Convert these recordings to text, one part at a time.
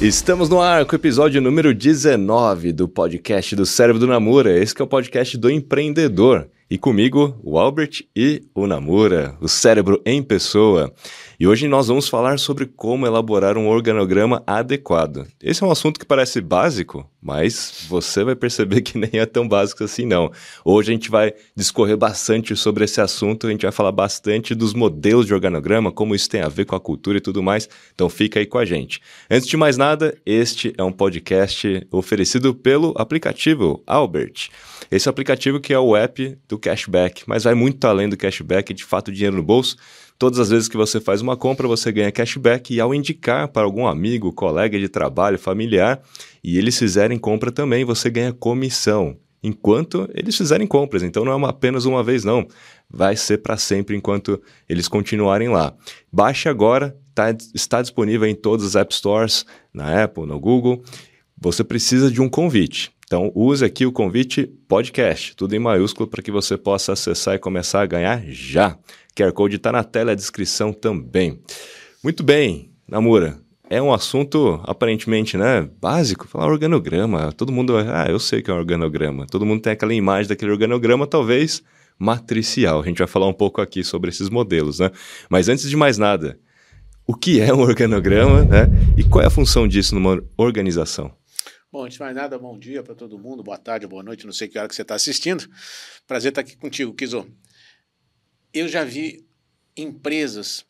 Estamos no ar com o episódio número 19 do podcast do Cérebro do Namura. Esse é o podcast do empreendedor. E comigo, o Albert e o Namura, o cérebro em pessoa. E hoje nós vamos falar sobre como elaborar um organograma adequado. Esse é um assunto que parece básico, mas você vai perceber que nem é tão básico assim não. Hoje a gente vai discorrer bastante sobre esse assunto, a gente vai falar bastante dos modelos de organograma, como isso tem a ver com a cultura e tudo mais. Então fica aí com a gente. Antes de mais nada, este é um podcast oferecido pelo aplicativo Albert. Esse aplicativo que é o app do cashback, mas vai muito além do cashback, de fato dinheiro no bolso. Todas as vezes que você faz uma compra, você ganha cashback e ao indicar para algum amigo, colega de trabalho, familiar, e eles fizerem compra também, você ganha comissão. Enquanto eles fizerem compras, então não é uma, apenas uma vez, não. Vai ser para sempre enquanto eles continuarem lá. Baixe agora, tá, está disponível em todas as App Stores, na Apple, no Google. Você precisa de um convite. Então, use aqui o convite podcast, tudo em maiúsculo, para que você possa acessar e começar a ganhar já. QR Code está na tela a descrição também. Muito bem, Namura. É um assunto aparentemente né, básico, falar organograma. Todo mundo, ah, eu sei que é um organograma. Todo mundo tem aquela imagem daquele organograma, talvez matricial. A gente vai falar um pouco aqui sobre esses modelos, né? Mas antes de mais nada, o que é um organograma, né? E qual é a função disso numa organização? Bom, antes de mais nada, bom dia para todo mundo, boa tarde, boa noite, não sei que hora que você está assistindo. Prazer estar aqui contigo, Kizo. Eu já vi empresas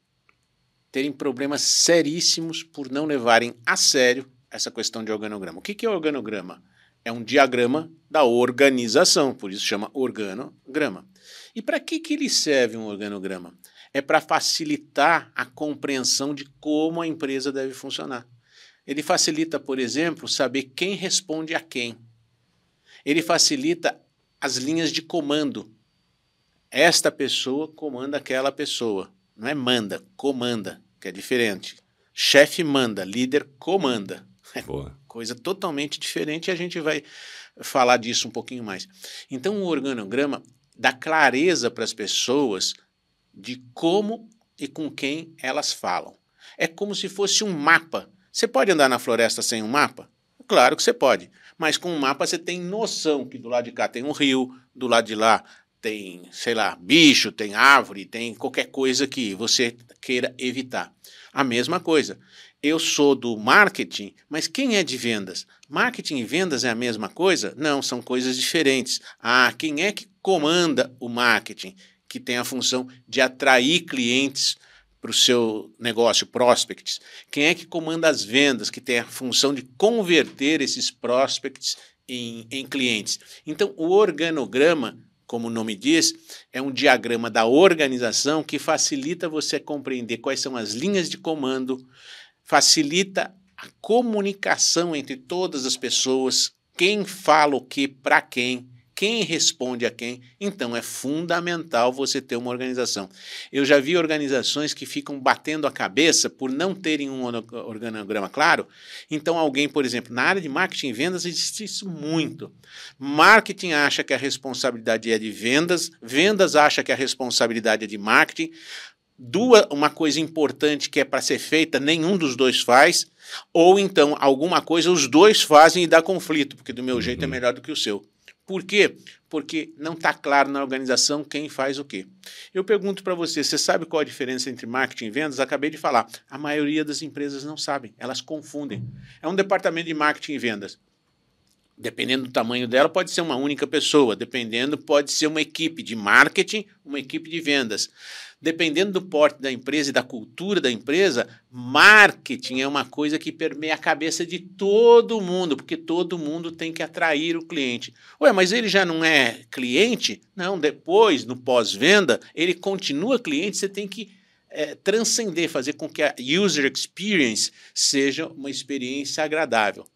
terem problemas seríssimos por não levarem a sério essa questão de organograma. O que, que é organograma? É um diagrama da organização, por isso chama organograma. E para que, que ele serve um organograma? É para facilitar a compreensão de como a empresa deve funcionar. Ele facilita, por exemplo, saber quem responde a quem. Ele facilita as linhas de comando. Esta pessoa comanda aquela pessoa. Não é manda, comanda, que é diferente. Chefe manda, líder comanda. Boa. Coisa totalmente diferente e a gente vai falar disso um pouquinho mais. Então, o organograma dá clareza para as pessoas de como e com quem elas falam. É como se fosse um mapa você pode andar na floresta sem um mapa? Claro que você pode. Mas com um mapa você tem noção que do lado de cá tem um rio, do lado de lá tem, sei lá, bicho, tem árvore, tem qualquer coisa que você queira evitar. A mesma coisa. Eu sou do marketing, mas quem é de vendas? Marketing e vendas é a mesma coisa? Não, são coisas diferentes. Ah, quem é que comanda o marketing? Que tem a função de atrair clientes para o seu negócio, prospects? Quem é que comanda as vendas, que tem a função de converter esses prospects em, em clientes? Então, o organograma, como o nome diz, é um diagrama da organização que facilita você compreender quais são as linhas de comando, facilita a comunicação entre todas as pessoas, quem fala o que para quem quem responde a quem. Então é fundamental você ter uma organização. Eu já vi organizações que ficam batendo a cabeça por não terem um organograma claro. Então, alguém, por exemplo, na área de marketing e vendas existe isso muito. Marketing acha que a responsabilidade é de vendas, vendas acha que a responsabilidade é de marketing. Duas, uma coisa importante que é para ser feita, nenhum dos dois faz, ou então alguma coisa os dois fazem e dá conflito, porque do meu uhum. jeito é melhor do que o seu. Por quê? Porque não está claro na organização quem faz o quê. Eu pergunto para você, você sabe qual a diferença entre marketing e vendas? Acabei de falar. A maioria das empresas não sabem, elas confundem. É um departamento de marketing e vendas. Dependendo do tamanho dela, pode ser uma única pessoa, dependendo, pode ser uma equipe de marketing, uma equipe de vendas dependendo do porte da empresa e da cultura da empresa, marketing é uma coisa que permeia a cabeça de todo mundo, porque todo mundo tem que atrair o cliente. Ué, mas ele já não é cliente? Não, depois, no pós-venda, ele continua cliente, você tem que é, transcender, fazer com que a user experience seja uma experiência agradável.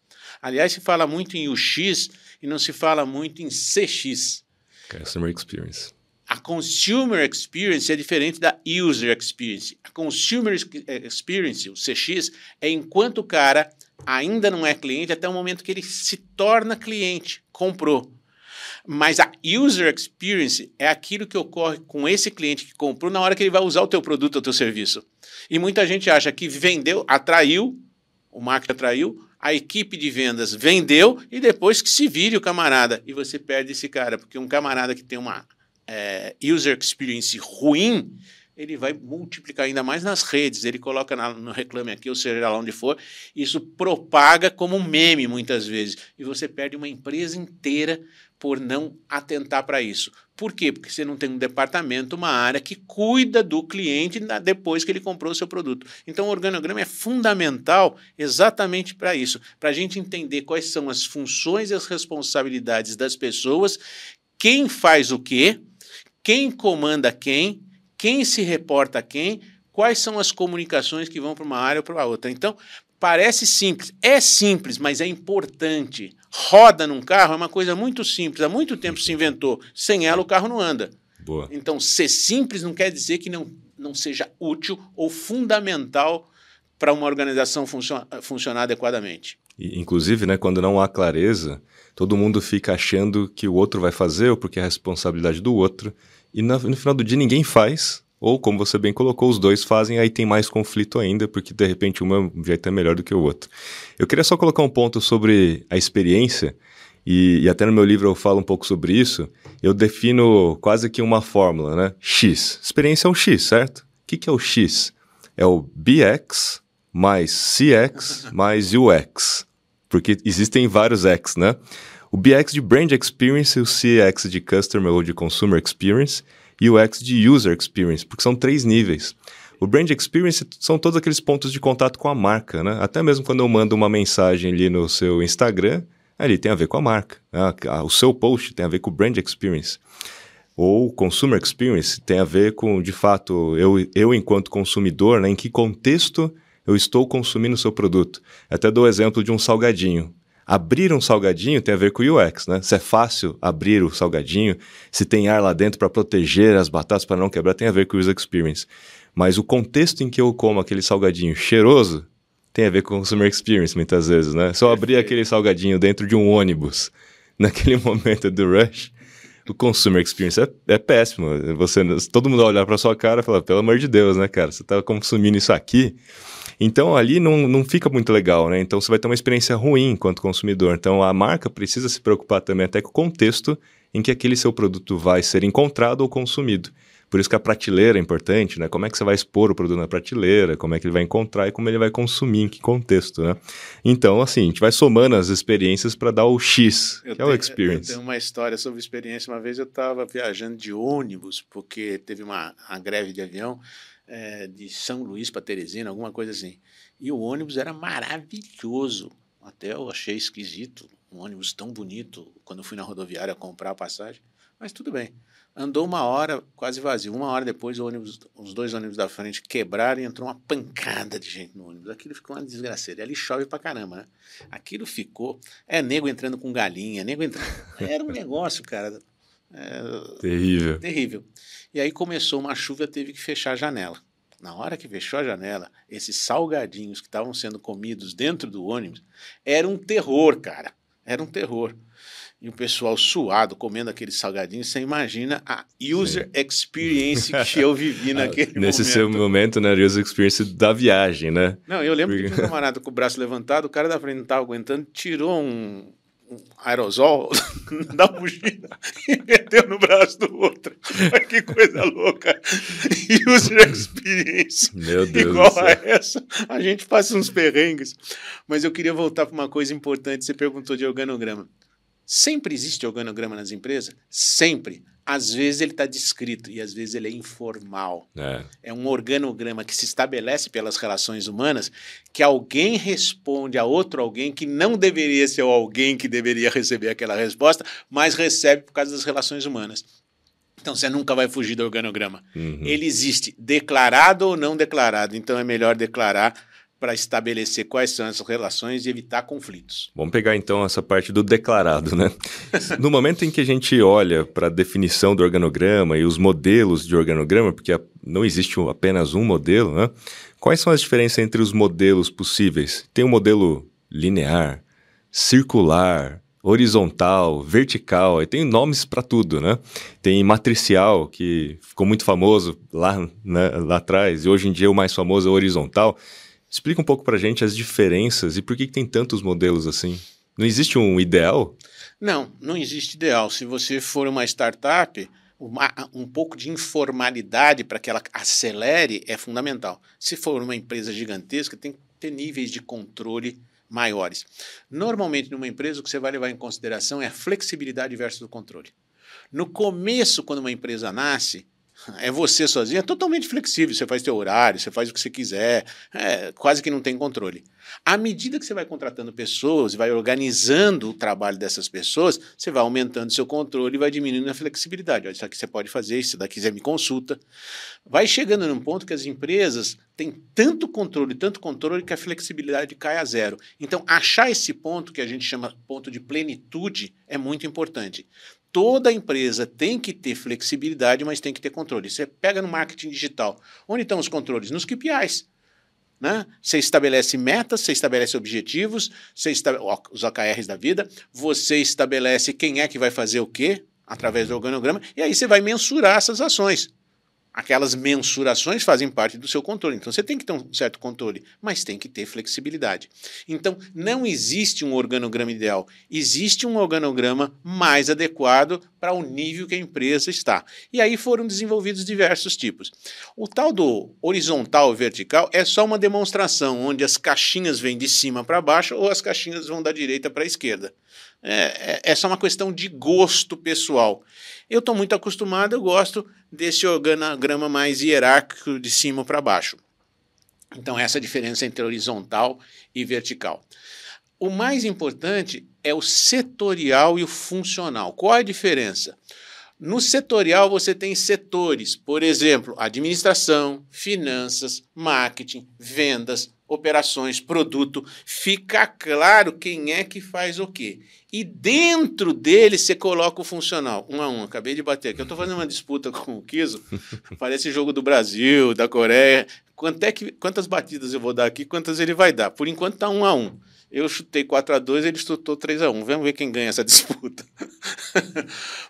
Aliás, se fala muito em UX e não se fala muito em CX. Customer Experience. A consumer experience é diferente da user experience. A consumer eh, experience, o CX, é enquanto o cara ainda não é cliente até o momento que ele se torna cliente, comprou. Mas a user experience é aquilo que ocorre com esse cliente que comprou na hora que ele vai usar o teu produto ou teu serviço. E muita gente acha que vendeu, atraiu, o marketing atraiu, a equipe de vendas vendeu e depois que se vire o camarada. E você perde esse cara, porque um camarada que tem uma é, user experience ruim, ele vai multiplicar ainda mais nas redes. Ele coloca na, no Reclame Aqui, ou seja lá onde for, isso propaga como um meme muitas vezes. E você perde uma empresa inteira por não atentar para isso. Por quê? Porque você não tem um departamento, uma área que cuida do cliente depois que ele comprou o seu produto. Então, o organograma é fundamental exatamente para isso, para a gente entender quais são as funções e as responsabilidades das pessoas, quem faz o quê, quem comanda quem quem se reporta a quem, quais são as comunicações que vão para uma área ou para outra. Então, parece simples, é simples, mas é importante. Roda num carro é uma coisa muito simples, há muito tempo se inventou. Sem ela o carro não anda. Boa. Então, ser simples não quer dizer que não, não seja útil ou fundamental para uma organização funcionar, funcionar adequadamente. E, inclusive, né, quando não há clareza, todo mundo fica achando que o outro vai fazer ou porque é a responsabilidade do outro. E no, no final do dia ninguém faz, ou como você bem colocou, os dois fazem, aí tem mais conflito ainda, porque de repente um vai ter melhor do que o outro. Eu queria só colocar um ponto sobre a experiência, e, e, até no meu livro eu falo um pouco sobre isso. Eu defino quase que uma fórmula, né? X. Experiência é o X, certo? O que, que é o X? É o BX mais CX mais UX. Porque existem vários X, né? O BX de Brand Experience, o CX de Customer ou de Consumer Experience e o X de User Experience, porque são três níveis. O Brand Experience são todos aqueles pontos de contato com a marca, né? Até mesmo quando eu mando uma mensagem ali no seu Instagram, ali tem a ver com a marca. Né? O seu post tem a ver com o Brand Experience. Ou Consumer Experience tem a ver com, de fato, eu, eu enquanto consumidor, né? em que contexto eu estou consumindo o seu produto. Até dou o exemplo de um salgadinho. Abrir um salgadinho tem a ver com o UX, né? Se é fácil abrir o salgadinho, se tem ar lá dentro para proteger as batatas para não quebrar, tem a ver com o user experience. Mas o contexto em que eu como aquele salgadinho cheiroso tem a ver com o consumer experience muitas vezes, né? Se eu abrir aquele salgadinho dentro de um ônibus naquele momento do rush, o consumer experience é, é péssimo. Você, todo mundo olhar para sua cara e falar, pelo amor de Deus, né, cara? Você está consumindo isso aqui então ali não, não fica muito legal, né? Então você vai ter uma experiência ruim enquanto consumidor. Então a marca precisa se preocupar também até com o contexto em que aquele seu produto vai ser encontrado ou consumido. Por isso que a prateleira é importante, né? Como é que você vai expor o produto na prateleira, como é que ele vai encontrar e como ele vai consumir, em que contexto, né? Então, assim, a gente vai somando as experiências para dar o X, eu que tenho, é o experience. Eu tenho uma história sobre experiência. Uma vez eu estava viajando de ônibus, porque teve uma, uma greve de avião, é, de São Luís para Teresina, alguma coisa assim. E o ônibus era maravilhoso. Até eu achei esquisito um ônibus tão bonito quando eu fui na rodoviária comprar a passagem. Mas tudo bem. Andou uma hora, quase vazio. Uma hora depois, ônibus, os dois ônibus da frente quebraram e entrou uma pancada de gente no ônibus. Aquilo ficou uma desgraceira. E ali chove pra caramba, né? Aquilo ficou. É nego entrando com galinha, nego entrando. Era um negócio, cara. É... Terrível. Terrível. E aí começou uma chuva, teve que fechar a janela. Na hora que fechou a janela, esses salgadinhos que estavam sendo comidos dentro do ônibus, era um terror, cara. Era um terror. E o pessoal suado comendo aqueles salgadinhos, você imagina a user Sim. experience que eu vivi naquele Nesse momento. Nesse seu momento, né? User experience da viagem, né? Não, eu lembro Porque... que tinha um camarada com o braço levantado, o cara da frente não estava aguentando, tirou um, aerosol da mochila e meteu no braço do outro. que coisa louca. User experience. Meu Deus igual a essa. A gente passa uns perrengues. Mas eu queria voltar para uma coisa importante. Você perguntou de organograma. Sempre existe organograma nas empresas? Sempre. Às vezes ele está descrito e às vezes ele é informal. É. é um organograma que se estabelece pelas relações humanas que alguém responde a outro alguém que não deveria ser o alguém que deveria receber aquela resposta, mas recebe por causa das relações humanas. Então você nunca vai fugir do organograma. Uhum. Ele existe declarado ou não declarado. Então é melhor declarar para estabelecer quais são essas relações e evitar conflitos. Vamos pegar então essa parte do declarado, né? no momento em que a gente olha para a definição do organograma e os modelos de organograma, porque não existe apenas um modelo, né? Quais são as diferenças entre os modelos possíveis? Tem o um modelo linear, circular, horizontal, vertical, e tem nomes para tudo, né? Tem matricial, que ficou muito famoso lá, né, lá atrás, e hoje em dia o mais famoso é o horizontal. Explica um pouco para gente as diferenças e por que, que tem tantos modelos assim. Não existe um ideal? Não, não existe ideal. Se você for uma startup, uma, um pouco de informalidade para que ela acelere é fundamental. Se for uma empresa gigantesca, tem que ter níveis de controle maiores. Normalmente, numa empresa, o que você vai levar em consideração é a flexibilidade versus o controle. No começo, quando uma empresa nasce, é você sozinho, é totalmente flexível. Você faz teu horário, você faz o que você quiser, é, quase que não tem controle. À medida que você vai contratando pessoas, vai organizando o trabalho dessas pessoas, você vai aumentando seu controle e vai diminuindo a flexibilidade. Olha, isso aqui você pode fazer, se daqui quiser me consulta. Vai chegando num ponto que as empresas têm tanto controle, tanto controle, que a flexibilidade cai a zero. Então, achar esse ponto, que a gente chama ponto de plenitude, é muito importante toda empresa tem que ter flexibilidade, mas tem que ter controle. Você pega no marketing digital. Onde estão os controles? Nos KPIs. Né? Você estabelece metas, você estabelece objetivos, você estabelece, os OKRs da vida, você estabelece quem é que vai fazer o quê através do organograma, e aí você vai mensurar essas ações aquelas mensurações fazem parte do seu controle. Então você tem que ter um certo controle, mas tem que ter flexibilidade. Então não existe um organograma ideal, existe um organograma mais adequado para o nível que a empresa está. E aí foram desenvolvidos diversos tipos. O tal do horizontal vertical é só uma demonstração onde as caixinhas vêm de cima para baixo ou as caixinhas vão da direita para a esquerda. É, é, é só uma questão de gosto pessoal. Eu estou muito acostumado, eu gosto desse organograma mais hierárquico de cima para baixo. Então, essa é diferença entre horizontal e vertical. O mais importante é o setorial e o funcional. Qual é a diferença? No setorial, você tem setores, por exemplo, administração, finanças, marketing, vendas, operações, produto, fica claro quem é que faz o quê. E dentro dele você coloca o funcional. Um a um, acabei de bater aqui. Eu estou fazendo uma disputa com o Kiso, parece jogo do Brasil, da Coreia. Quanto é que, quantas batidas eu vou dar aqui, quantas ele vai dar? Por enquanto está um a um. Eu chutei 4 a 2 ele chutou 3 a 1 Vamos ver quem ganha essa disputa.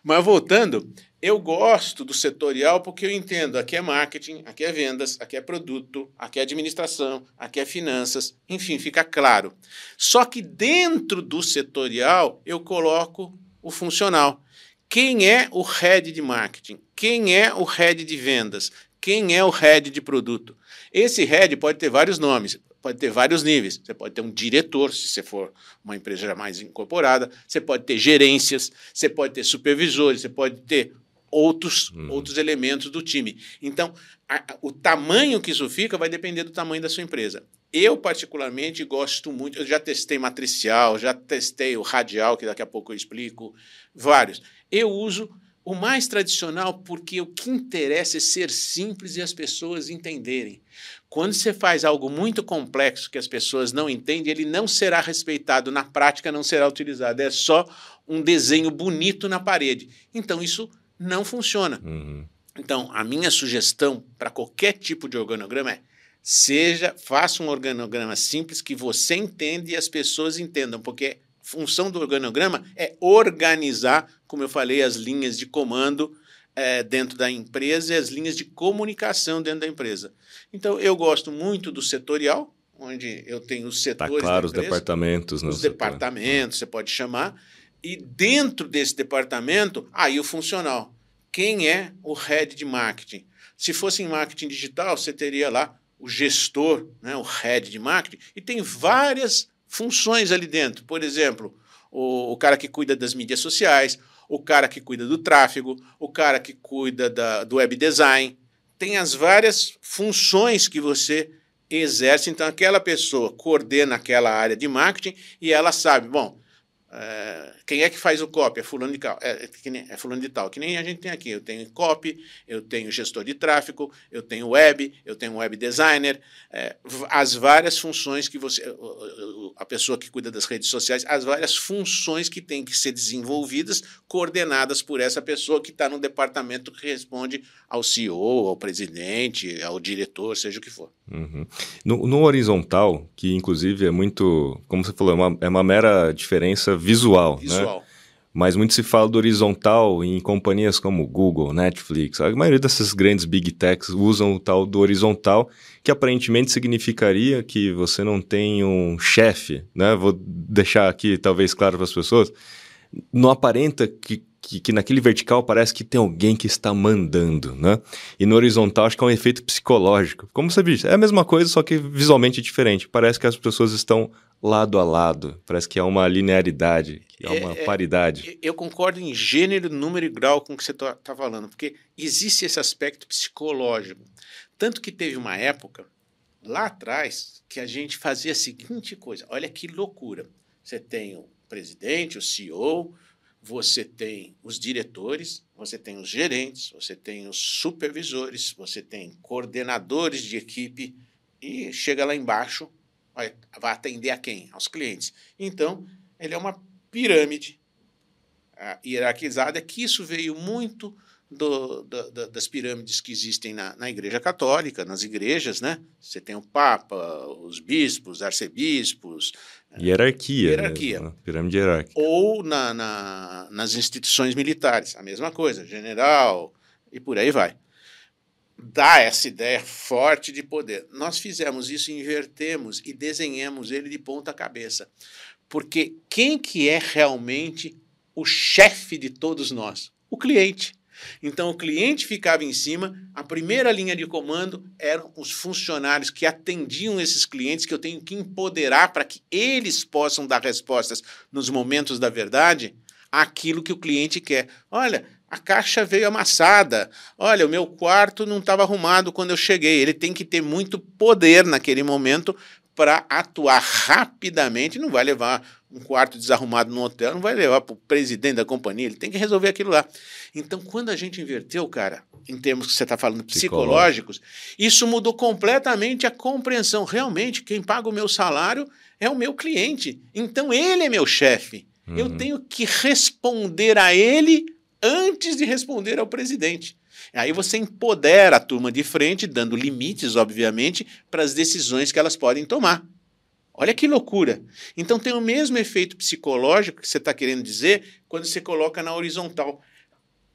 Mas voltando, eu gosto do setorial porque eu entendo, aqui é marketing, aqui é vendas, aqui é produto, aqui é administração, aqui é finanças, enfim, fica claro. Só que dentro do setorial eu coloco o funcional. Quem é o head de marketing? Quem é o head de vendas? Quem é o head de produto? Esse head pode ter vários nomes pode ter vários níveis. Você pode ter um diretor, se você for uma empresa já mais incorporada, você pode ter gerências, você pode ter supervisores, você pode ter outros, uhum. outros elementos do time. Então, a, o tamanho que isso fica vai depender do tamanho da sua empresa. Eu, particularmente, gosto muito. Eu já testei matricial, já testei o radial, que daqui a pouco eu explico, vários. Eu uso o mais tradicional porque o que interessa é ser simples e as pessoas entenderem. Quando você faz algo muito complexo que as pessoas não entendem, ele não será respeitado, na prática não será utilizado. É só um desenho bonito na parede. Então, isso não funciona. Uhum. Então, a minha sugestão para qualquer tipo de organograma é seja, faça um organograma simples que você entenda e as pessoas entendam, porque a função do organograma é organizar, como eu falei, as linhas de comando é, dentro da empresa e as linhas de comunicação dentro da empresa. Então, eu gosto muito do setorial, onde eu tenho os tá setores. Tá claro, os departamentos. Os departamentos, você pode chamar. E dentro desse departamento, aí o funcional. Quem é o head de marketing? Se fosse em marketing digital, você teria lá o gestor, né, o head de marketing, e tem várias funções ali dentro. Por exemplo, o, o cara que cuida das mídias sociais, o cara que cuida do tráfego, o cara que cuida da, do web design. Tem as várias funções que você exerce. Então, aquela pessoa coordena aquela área de marketing e ela sabe, bom, é, quem é que faz o copy? É fulano de tal. É, é, é, fulano de tal. Que nem a gente tem aqui. Eu tenho copy, eu tenho gestor de tráfego, eu tenho web, eu tenho web designer. É, as várias funções que você. A pessoa que cuida das redes sociais, as várias funções que têm que ser desenvolvidas, coordenadas por essa pessoa que está no departamento que responde ao CEO, ao presidente, ao diretor, seja o que for. Uhum. No, no, horizontal, que inclusive é muito, como você falou, é uma, é uma mera diferença visual. Visual. Né? mas muito se fala do horizontal em companhias como Google, Netflix. A maioria dessas grandes big techs usam o tal do horizontal, que aparentemente significaria que você não tem um chefe, né? Vou deixar aqui talvez claro para as pessoas. Não aparenta que que, que, naquele vertical parece que tem alguém que está mandando, né? E no horizontal acho que é um efeito psicológico. Como você disse, é a mesma coisa, só que visualmente diferente. Parece que as pessoas estão lado a lado. Parece que há uma linearidade, que há é, uma é, paridade. Eu concordo em gênero, número e grau com o que você está tá falando, porque existe esse aspecto psicológico. Tanto que teve uma época, lá atrás, que a gente fazia a seguinte coisa: olha que loucura. Você tem o presidente, o CEO, você tem os diretores, você tem os gerentes, você tem os supervisores, você tem coordenadores de equipe e chega lá embaixo, vai, vai atender a quem? Aos clientes. Então, ele é uma pirâmide uh, hierarquizada, que isso veio muito do, do, das pirâmides que existem na, na Igreja Católica, nas igrejas, né? Você tem o Papa, os bispos, arcebispos. Hierarquia. Hierarquia. Mesmo, né? pirâmide hierárquica. Ou na, na, nas instituições militares, a mesma coisa, general e por aí vai. Dá essa ideia forte de poder. Nós fizemos isso, invertemos e desenhamos ele de ponta cabeça. Porque quem que é realmente o chefe de todos nós? O cliente. Então o cliente ficava em cima, a primeira linha de comando eram os funcionários que atendiam esses clientes, que eu tenho que empoderar para que eles possam dar respostas nos momentos da verdade àquilo que o cliente quer. Olha, a caixa veio amassada. Olha, o meu quarto não estava arrumado quando eu cheguei. Ele tem que ter muito poder naquele momento para atuar rapidamente. Não vai levar um quarto desarrumado no hotel, não vai levar para o presidente da companhia, ele tem que resolver aquilo lá. Então, quando a gente inverteu, cara, em termos que você está falando psicológicos, isso mudou completamente a compreensão. Realmente, quem paga o meu salário é o meu cliente. Então, ele é meu chefe. Uhum. Eu tenho que responder a ele antes de responder ao presidente. Aí você empodera a turma de frente, dando limites, obviamente, para as decisões que elas podem tomar. Olha que loucura. Então tem o mesmo efeito psicológico que você está querendo dizer quando você coloca na horizontal.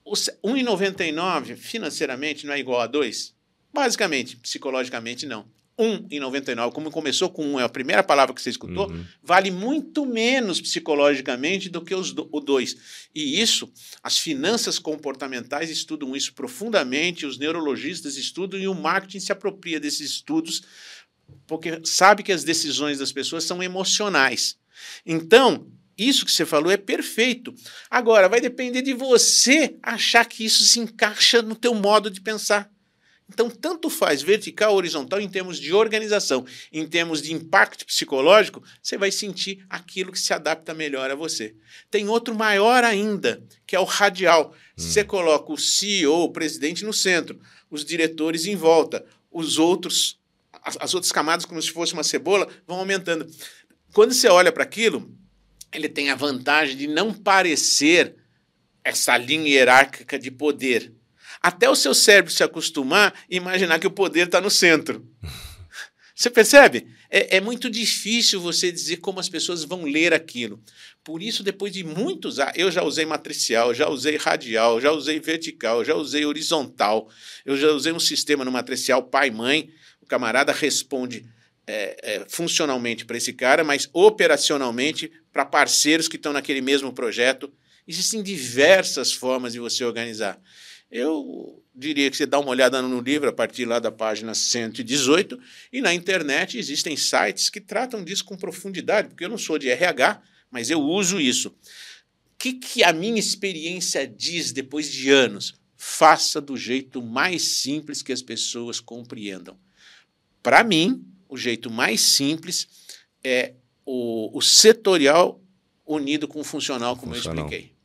1,99 financeiramente não é igual a 2? Basicamente, psicologicamente não. 1,99, como começou com 1, é a primeira palavra que você escutou, uhum. vale muito menos psicologicamente do que os do, o 2. E isso, as finanças comportamentais estudam isso profundamente, os neurologistas estudam e o marketing se apropria desses estudos porque sabe que as decisões das pessoas são emocionais. Então, isso que você falou é perfeito. Agora, vai depender de você achar que isso se encaixa no teu modo de pensar. Então, tanto faz vertical ou horizontal em termos de organização, em termos de impacto psicológico, você vai sentir aquilo que se adapta melhor a você. Tem outro maior ainda, que é o radial. Hum. Você coloca o CEO, o presidente, no centro, os diretores em volta, os outros as, as outras camadas, como se fosse uma cebola, vão aumentando. Quando você olha para aquilo, ele tem a vantagem de não parecer essa linha hierárquica de poder. Até o seu cérebro se acostumar e imaginar que o poder está no centro. Você percebe? É, é, muito difícil você dizer como as pessoas vão ler aquilo. Por isso, depois de muitos anos, eu já usei matricial, já usei radial, já usei vertical, já usei horizontal, eu já usei um sistema no matricial pai-mãe, camarada responde é, é, funcionalmente para esse cara, mas operacionalmente para parceiros que estão naquele mesmo projeto. Existem diversas formas de você organizar. Eu diria que você dá uma olhada no livro a partir lá da página 118 e na internet existem sites que tratam disso com profundidade, porque eu não sou de RH, mas eu uso isso. O que, que a minha experiência diz depois de anos? Faça do jeito mais simples que as pessoas compreendam. Para mim, o jeito mais simples é o, o setorial unido com o funcional, como funcional. eu expliquei.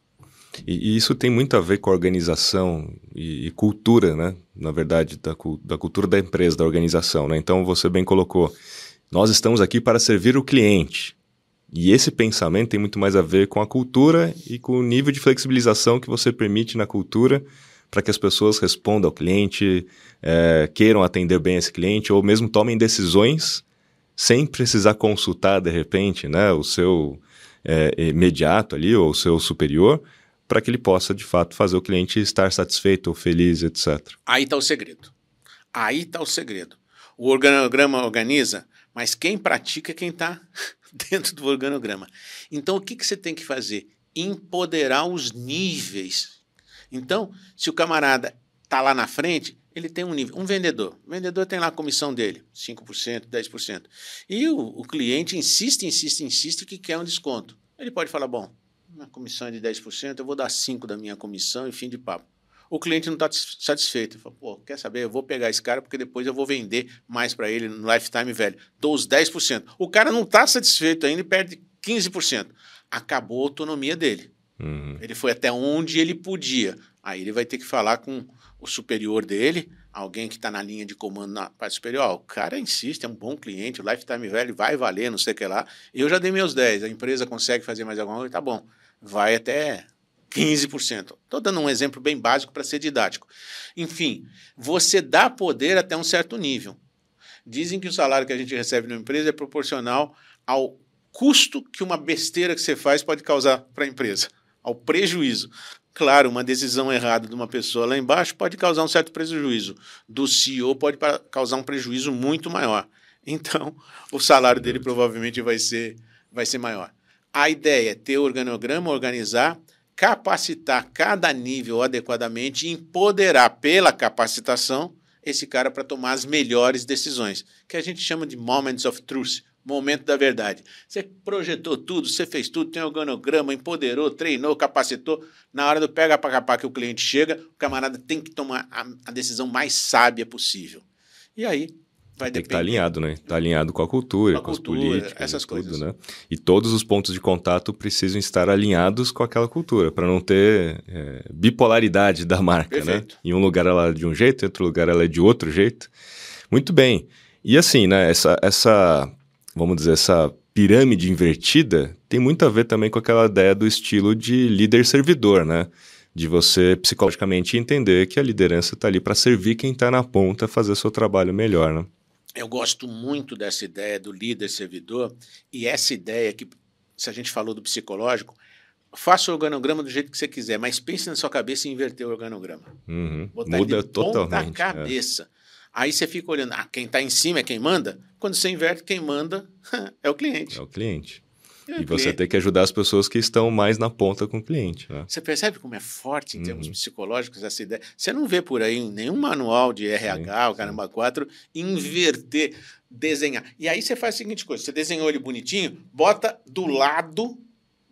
E, e, isso tem muito a ver com a organização e, e cultura, né? Na verdade, da, da, cultura da empresa, da organização, né? Então, você bem colocou, nós estamos aqui para servir o cliente. E esse pensamento tem muito mais a ver com a cultura e com o nível de flexibilização que você permite na cultura para que as pessoas respondam ao cliente, é, queiram atender bem esse cliente ou mesmo tomem decisões sem precisar consultar de repente, né, o seu é, imediato ali, ou o seu superior, para que ele possa, de fato, fazer o cliente estar satisfeito ou feliz, etc. Aí está o segredo. Aí está o segredo. O organograma organiza, mas quem pratica é quem está dentro do organograma. Então, o que, que você tem que fazer? Empoderar os níveis. Então, se o camarada está lá na frente, ele tem um nível. Um vendedor. O vendedor tem lá a comissão dele, 5%, 10%. E o, o cliente insiste, insiste, insiste que quer um desconto. Ele pode falar: bom, minha comissão é de 10%, eu vou dar 5% da minha comissão e fim de papo. O cliente não está satisfeito. Ele fala, pô, quer saber? Eu vou pegar esse cara porque depois eu vou vender mais para ele no lifetime velho. Dou os 10%. O cara não está satisfeito ainda e perde 15%. Acabou a autonomia dele. Uhum. Ele foi até onde ele podia. Aí ele vai ter que falar com o superior dele, alguém que está na linha de comando na parte superior. O cara insiste, é um bom cliente, o lifetime velho vai valer, não sei o que lá. Eu já dei meus 10, a empresa consegue fazer mais alguma coisa, tá bom. Vai até 15%. Estou dando um exemplo bem básico para ser didático. Enfim, você dá poder até um certo nível. Dizem que o salário que a gente recebe numa empresa é proporcional ao custo que uma besteira que você faz pode causar para a empresa, ao prejuízo. Claro, uma decisão errada de uma pessoa lá embaixo pode causar um certo prejuízo. Do CEO pode causar um prejuízo muito maior. Então, o salário dele provavelmente vai ser, vai ser maior. A ideia é ter organograma, organizar, capacitar cada nível adequadamente e empoderar pela capacitação esse cara para tomar as melhores decisões, que a gente chama de moments of truth, momento da verdade. Você projetou tudo, você fez tudo, tem organograma, empoderou, treinou, capacitou. Na hora do pega para capar que o cliente chega, o camarada tem que tomar a, a decisão mais sábia possível. E aí vai tem que estar tá alinhado, né? Está alinhado com a cultura, com, a com cultura, as políticas, essas tudo, coisas. né? E todos os pontos de contato precisam estar alinhados com aquela cultura, para não ter é, bipolaridade da marca, né? Perfeito. né? Em um lugar ela é de um jeito, em outro lugar ela é de outro jeito. Muito bem. E assim, né? Essa, essa vamos dizer, essa pirâmide invertida tem muito a ver também com aquela ideia do estilo de líder-servidor, né? De você psicologicamente entender que a liderança está ali para servir quem está na ponta, fazer seu trabalho melhor, né? Eu gosto muito dessa ideia do líder-servidor e essa ideia que, se a gente falou do psicológico, faça o organograma do jeito que você quiser, mas pense na sua cabeça em inverter o organograma. Uhum. Muda totalmente. Ponta é. cabeça. É. Aí você fica olhando, ah, quem está em cima é quem manda. Quando você inverte, quem manda é o cliente. É o cliente. E você tem que ajudar as pessoas que estão mais na ponta com o cliente. Né? Você percebe como é forte em uhum. termos psicológicos essa ideia? Você não vê por aí nenhum manual de RH, sim, o Caramba 4, inverter, desenhar. E aí você faz a seguinte coisa: você desenhou ele bonitinho, bota do lado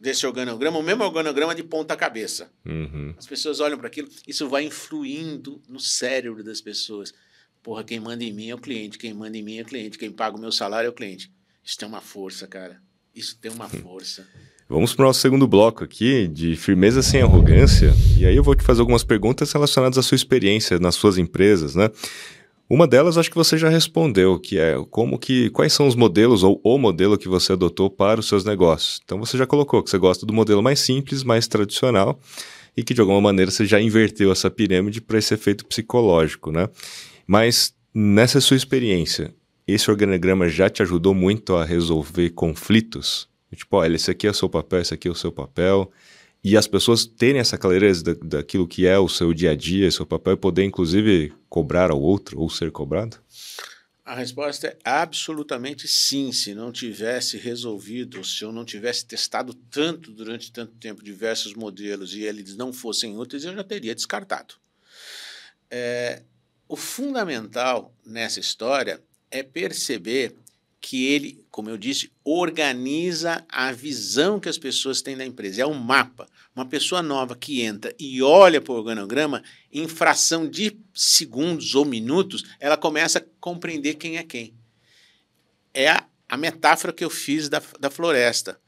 desse organograma, o mesmo organograma de ponta cabeça. Uhum. As pessoas olham para aquilo, isso vai influindo no cérebro das pessoas. Porra, quem manda em mim é o cliente, quem manda em mim é o cliente, quem paga o meu salário é o cliente. Isso tem uma força, cara. Isso tem uma força. Vamos para o nosso segundo bloco aqui, de firmeza sem arrogância. E aí eu vou te fazer algumas perguntas relacionadas à sua experiência nas suas empresas, né? Uma delas acho que você já respondeu, que é como que quais são os modelos ou o modelo que você adotou para os seus negócios. Então você já colocou que você gosta do modelo mais simples, mais tradicional e que de alguma maneira você já inverteu essa pirâmide para esse efeito psicológico, né? Mas nessa sua experiência, esse organograma já te ajudou muito a resolver conflitos? Tipo, olha, esse aqui é o seu papel, esse aqui é o seu papel. E as pessoas terem essa clareza da, daquilo que é o seu dia a dia, seu papel, e poder inclusive cobrar ao outro ou ser cobrado? A resposta é absolutamente sim. Se não tivesse resolvido, se eu não tivesse testado tanto durante tanto tempo diversos modelos e eles não fossem úteis, eu já teria descartado. É, o fundamental nessa história é perceber que ele, como eu disse, organiza a visão que as pessoas têm da empresa. É um mapa. Uma pessoa nova que entra e olha para o organograma, em fração de segundos ou minutos, ela começa a compreender quem é quem. É a, a metáfora que eu fiz da, da floresta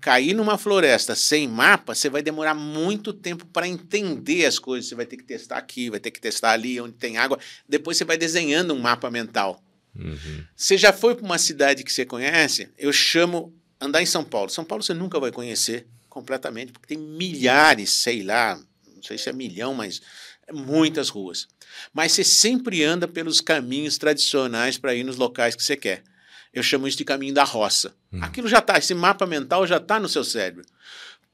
cair numa floresta sem mapa, você vai demorar muito tempo para entender as coisas. Você vai ter que testar aqui, vai ter que testar ali, onde tem água. Depois você vai desenhando um mapa mental. Uhum. Você já foi para uma cidade que você conhece? Eu chamo andar em São Paulo. São Paulo você nunca vai conhecer completamente, porque tem milhares, sei lá, não sei se é milhão, mas muitas ruas. Mas você sempre anda pelos caminhos tradicionais para ir nos locais que você quer. Eu chamo isso de caminho da roça. Hum. Aquilo já está, esse mapa mental já está no seu cérebro.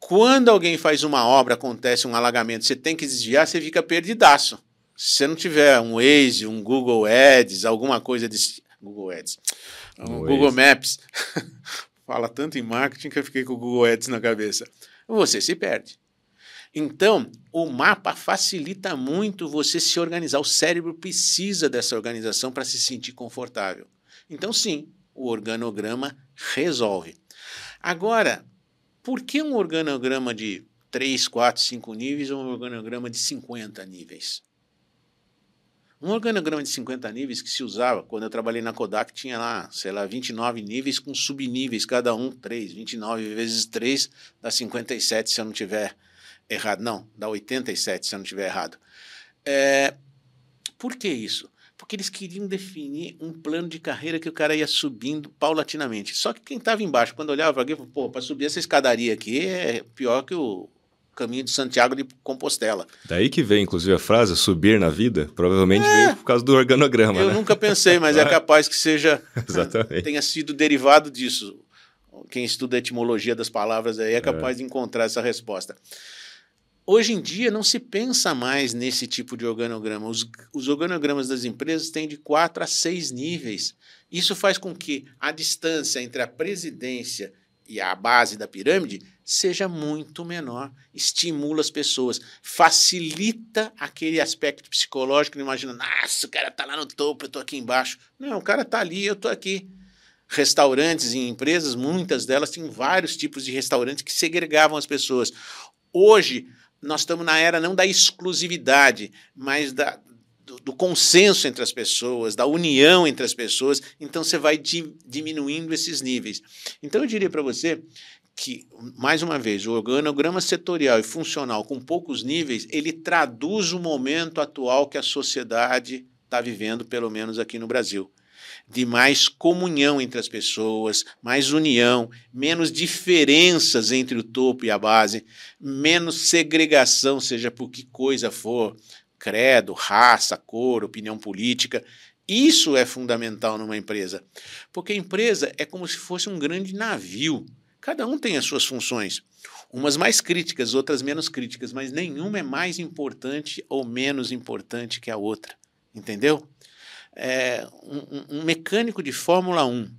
Quando alguém faz uma obra, acontece um alagamento, você tem que desviar, você fica perdidaço. Se você não tiver um Waze, um Google Ads, alguma coisa desse. Google Ads. Um Google Maps. Fala tanto em marketing que eu fiquei com o Google Ads na cabeça. Você se perde. Então, o mapa facilita muito você se organizar. O cérebro precisa dessa organização para se sentir confortável. Então, sim, o organograma resolve. Agora, por que um organograma de 3, 4, 5 níveis ou um organograma de 50 níveis? Um organograma de 50 níveis que se usava, quando eu trabalhei na Kodak, tinha lá, sei lá, 29 níveis com subníveis, cada um 3. 29 vezes 3 dá 57, se eu não tiver errado. Não, dá 87 se eu não estiver errado. É, por que isso? Porque eles queriam definir um plano de carreira que o cara ia subindo paulatinamente. Só que quem estava embaixo, quando olhava para aqui, pô, para subir essa escadaria aqui é pior que o caminho de Santiago de Compostela. Daí que vem, inclusive, a frase subir na vida, provavelmente é, veio por causa do organograma. Eu né? nunca pensei, mas é capaz que seja tenha sido derivado disso. Quem estuda a etimologia das palavras aí é, é. capaz é. de encontrar essa resposta. Hoje em dia não se pensa mais nesse tipo de organograma. Os, os organogramas das empresas têm de quatro a seis níveis. Isso faz com que a distância entre a presidência e a base da pirâmide seja muito menor, estimula as pessoas, facilita aquele aspecto psicológico, imagina, nossa, o cara está lá no topo, eu estou aqui embaixo. Não, o cara está ali, eu estou aqui. Restaurantes e empresas, muitas delas têm vários tipos de restaurantes que segregavam as pessoas. Hoje, nós estamos na era não da exclusividade, mas da, do, consenso entre as pessoas, da união entre as pessoas. Então você vai di, diminuindo esses níveis. Então eu diria para você que, mais uma vez, o organograma setorial e funcional com poucos níveis, ele traduz o momento atual que a sociedade está vivendo, pelo menos aqui no Brasil de mais comunhão entre as pessoas, mais união, menos diferenças entre o topo e a base, menos segregação, seja por que coisa for, credo, raça, cor, opinião política. Isso é fundamental numa empresa, porque a empresa é como se fosse um grande navio. Cada um tem as suas funções, umas mais críticas, outras menos críticas, mas nenhuma é mais importante ou menos importante que a outra. Entendeu? é, um, um mecânico de Fórmula 1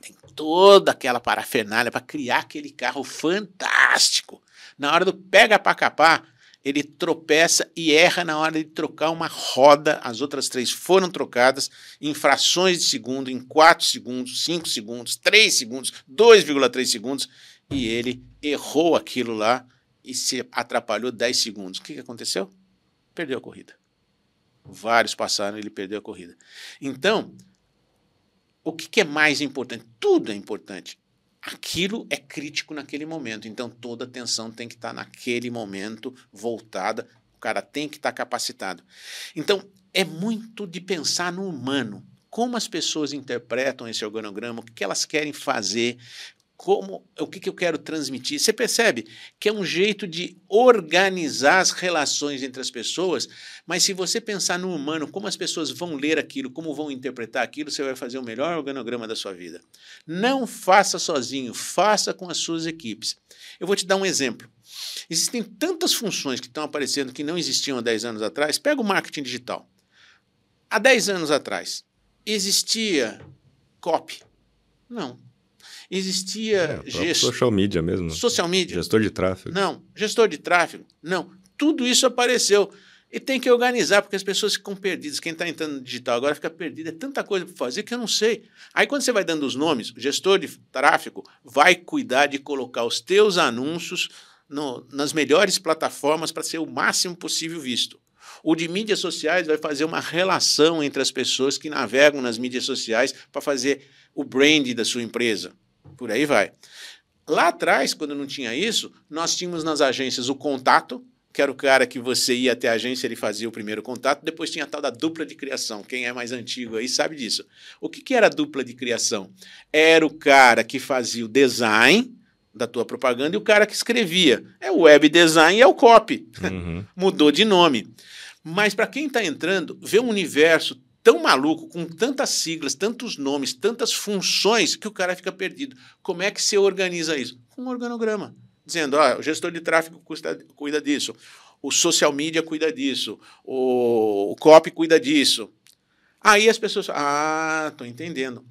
tem toda aquela parafernália para criar aquele carro fantástico. Na hora do pega para capar, ele tropeça e erra na hora de trocar uma roda. As outras três foram trocadas em frações de segundo, em 4 segundos, 5 segundos, 3 segundos, 2,3 segundos. E ele errou aquilo lá e se atrapalhou 10 segundos. O que, aconteceu? Perdeu a corrida. Vários passaram e ele perdeu a corrida. Então, o que é mais importante? Tudo é importante. Aquilo é crítico naquele momento. Então, toda atenção tem que estar naquele momento voltada. O cara tem que estar capacitado. Então, é muito de pensar no humano como as pessoas interpretam esse organograma, o que elas querem fazer, como o que, que, eu quero transmitir. Você percebe que é um jeito de organizar as relações entre as pessoas, mas se você pensar no humano, como as pessoas vão ler aquilo, como vão interpretar aquilo, você vai fazer o melhor organograma da sua vida. Não faça sozinho, faça com as suas equipes. Eu vou te dar um exemplo. Existem tantas funções que estão aparecendo que não existiam há 10 anos atrás. Pega o marketing digital. Há 10 anos atrás, existia copy? Não, Existia é, gestor, social media mesmo. Social media. Gestor de tráfego. Não, gestor de tráfego. Não. Tudo isso apareceu. E tem que organizar, porque as pessoas ficam perdidas. Quem está entrando no digital agora fica perdido. É tanta coisa para fazer que eu não sei. Aí, quando você vai dando os nomes, o gestor de tráfego vai cuidar de colocar os teus anúncios no, nas melhores plataformas para ser o máximo possível visto. O de mídias sociais vai fazer uma relação entre as pessoas que navegam nas mídias sociais para fazer o brand da sua empresa. Por aí vai. Lá atrás, quando não tinha isso, nós tínhamos nas agências o contato, que era o cara que você ia até a agência, ele fazia o primeiro contato, depois tinha a tal da dupla de criação. Quem é mais antigo aí sabe disso. O que, que era a dupla de criação? Era o cara que fazia o design da tua propaganda e o cara que escrevia. É o web design e é o copy. Uhum. Mudou de nome. Mas para quem está entrando, vê um universo tão maluco, com tantas siglas, tantos nomes, tantas funções, que o cara fica perdido. Como é que você organiza isso? Com um organograma. Dizendo, ó, o gestor de tráfego custa, cuida disso, o social media cuida disso, o, o copy cuida disso. Aí as pessoas ah, estou entendendo.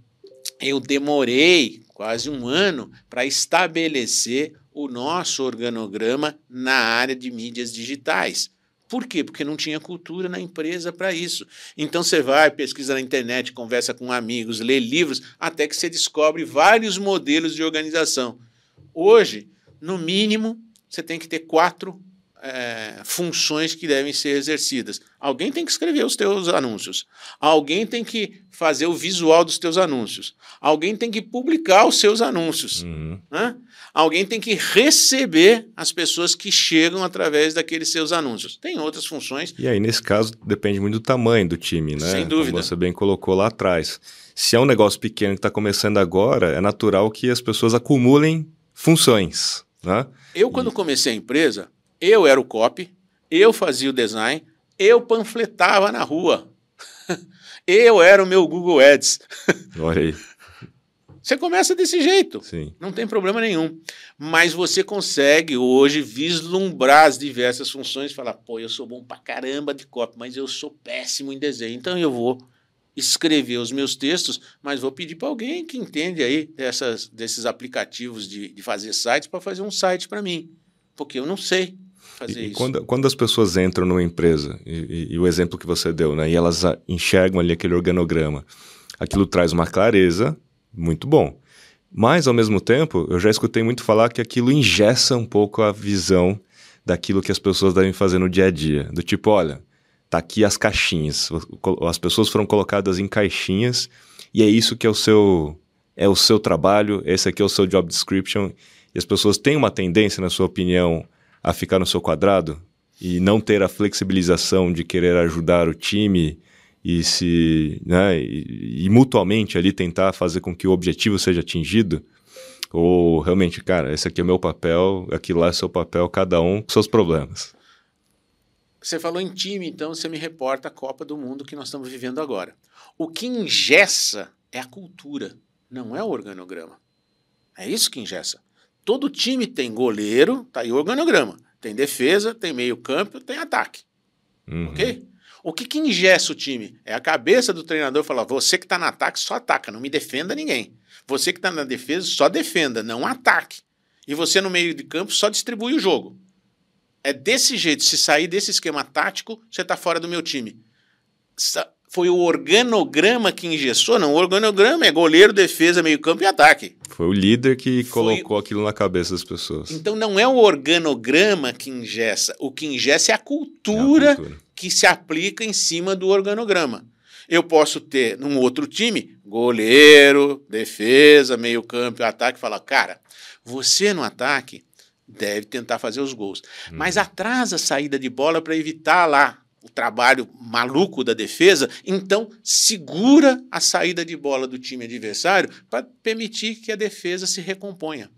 Eu demorei quase um ano para estabelecer o nosso organograma na área de mídias digitais. Por quê? Porque não tinha cultura na empresa para isso. Então você vai, pesquisa na internet, conversa com amigos, lê livros, até que você descobre vários modelos de organização. Hoje, no mínimo, você tem que ter quatro é, funções que devem ser exercidas. Alguém tem que escrever os teus anúncios. Alguém tem que fazer o visual dos teus anúncios. Alguém tem que publicar os seus anúncios. Uhum. Né? Alguém tem que receber as pessoas que chegam através daqueles seus anúncios. Tem outras funções. E aí, nesse caso, depende muito do tamanho do time, né? Sem dúvida. Como você bem colocou lá atrás. Se é um negócio pequeno que está começando agora, é natural que as pessoas acumulem funções. Né? Eu, quando e... comecei a empresa, eu era o copy, eu fazia o design, eu panfletava na rua. eu era o meu Google Ads. Olha aí. Você começa desse jeito. Sim. Não tem problema nenhum. Mas você consegue hoje vislumbrar as diversas funções e falar: pô, eu sou bom pra caramba de copy, mas eu sou péssimo em desenho. Então eu vou escrever os meus textos, mas vou pedir para alguém que entende aí dessas, desses aplicativos de, de fazer sites para fazer um site para mim. Porque eu não sei fazer e, isso. Quando, quando as pessoas entram numa empresa, e, e, e, o exemplo que você deu, né, e elas enxergam ali aquele organograma, aquilo traz uma clareza muito bom. Mas, ao mesmo tempo, eu já escutei muito falar que aquilo ingessa um pouco a visão daquilo que as pessoas devem fazer no dia a dia. Do tipo, olha, tá aqui as caixinhas. As pessoas foram colocadas em caixinhas e é isso que é o seu é o seu trabalho, esse aqui é o seu job description. E as pessoas têm uma tendência, na sua opinião, a ficar no seu quadrado e não ter a flexibilização de querer ajudar o time e se né, e, e, mutuamente ali tentar fazer com que o objetivo seja atingido? Ou realmente cara esse aqui é o meu papel aquilo lá é seu papel cada um com seus problemas? Você falou em time então você me reporta a Copa do Mundo que nós estamos vivendo agora. O que ingessa é a cultura não é o organograma. É isso que ingessa Todo time tem goleiro, tá aí o organograma. Tem defesa, tem meio campo, tem ataque. Uhum. Ok? O que, que ingessa o time? É a cabeça do treinador falar: você que está no ataque, só ataca, não me defenda ninguém. Você que está na defesa, só defenda, não ataque. E você no meio de campo só distribui o jogo. É desse jeito. Se sair desse esquema tático, você está fora do meu time foi o organograma que engessou? Não, o organograma é goleiro, defesa, meio-campo e ataque. Foi o líder que foi... colocou aquilo na cabeça das pessoas. Então não é o organograma que ingessa, o que ingessa é a cultura, é a cultura. que se aplica em cima do organograma. Eu posso ter num outro time goleiro, defesa, meio-campo e ataque, falar, cara, você no ataque deve tentar fazer os gols, hum. mas atrasa a saída de bola para evitar lá o trabalho maluco da defesa, então segura a saída de bola do time adversário para permitir que a defesa se recomponha.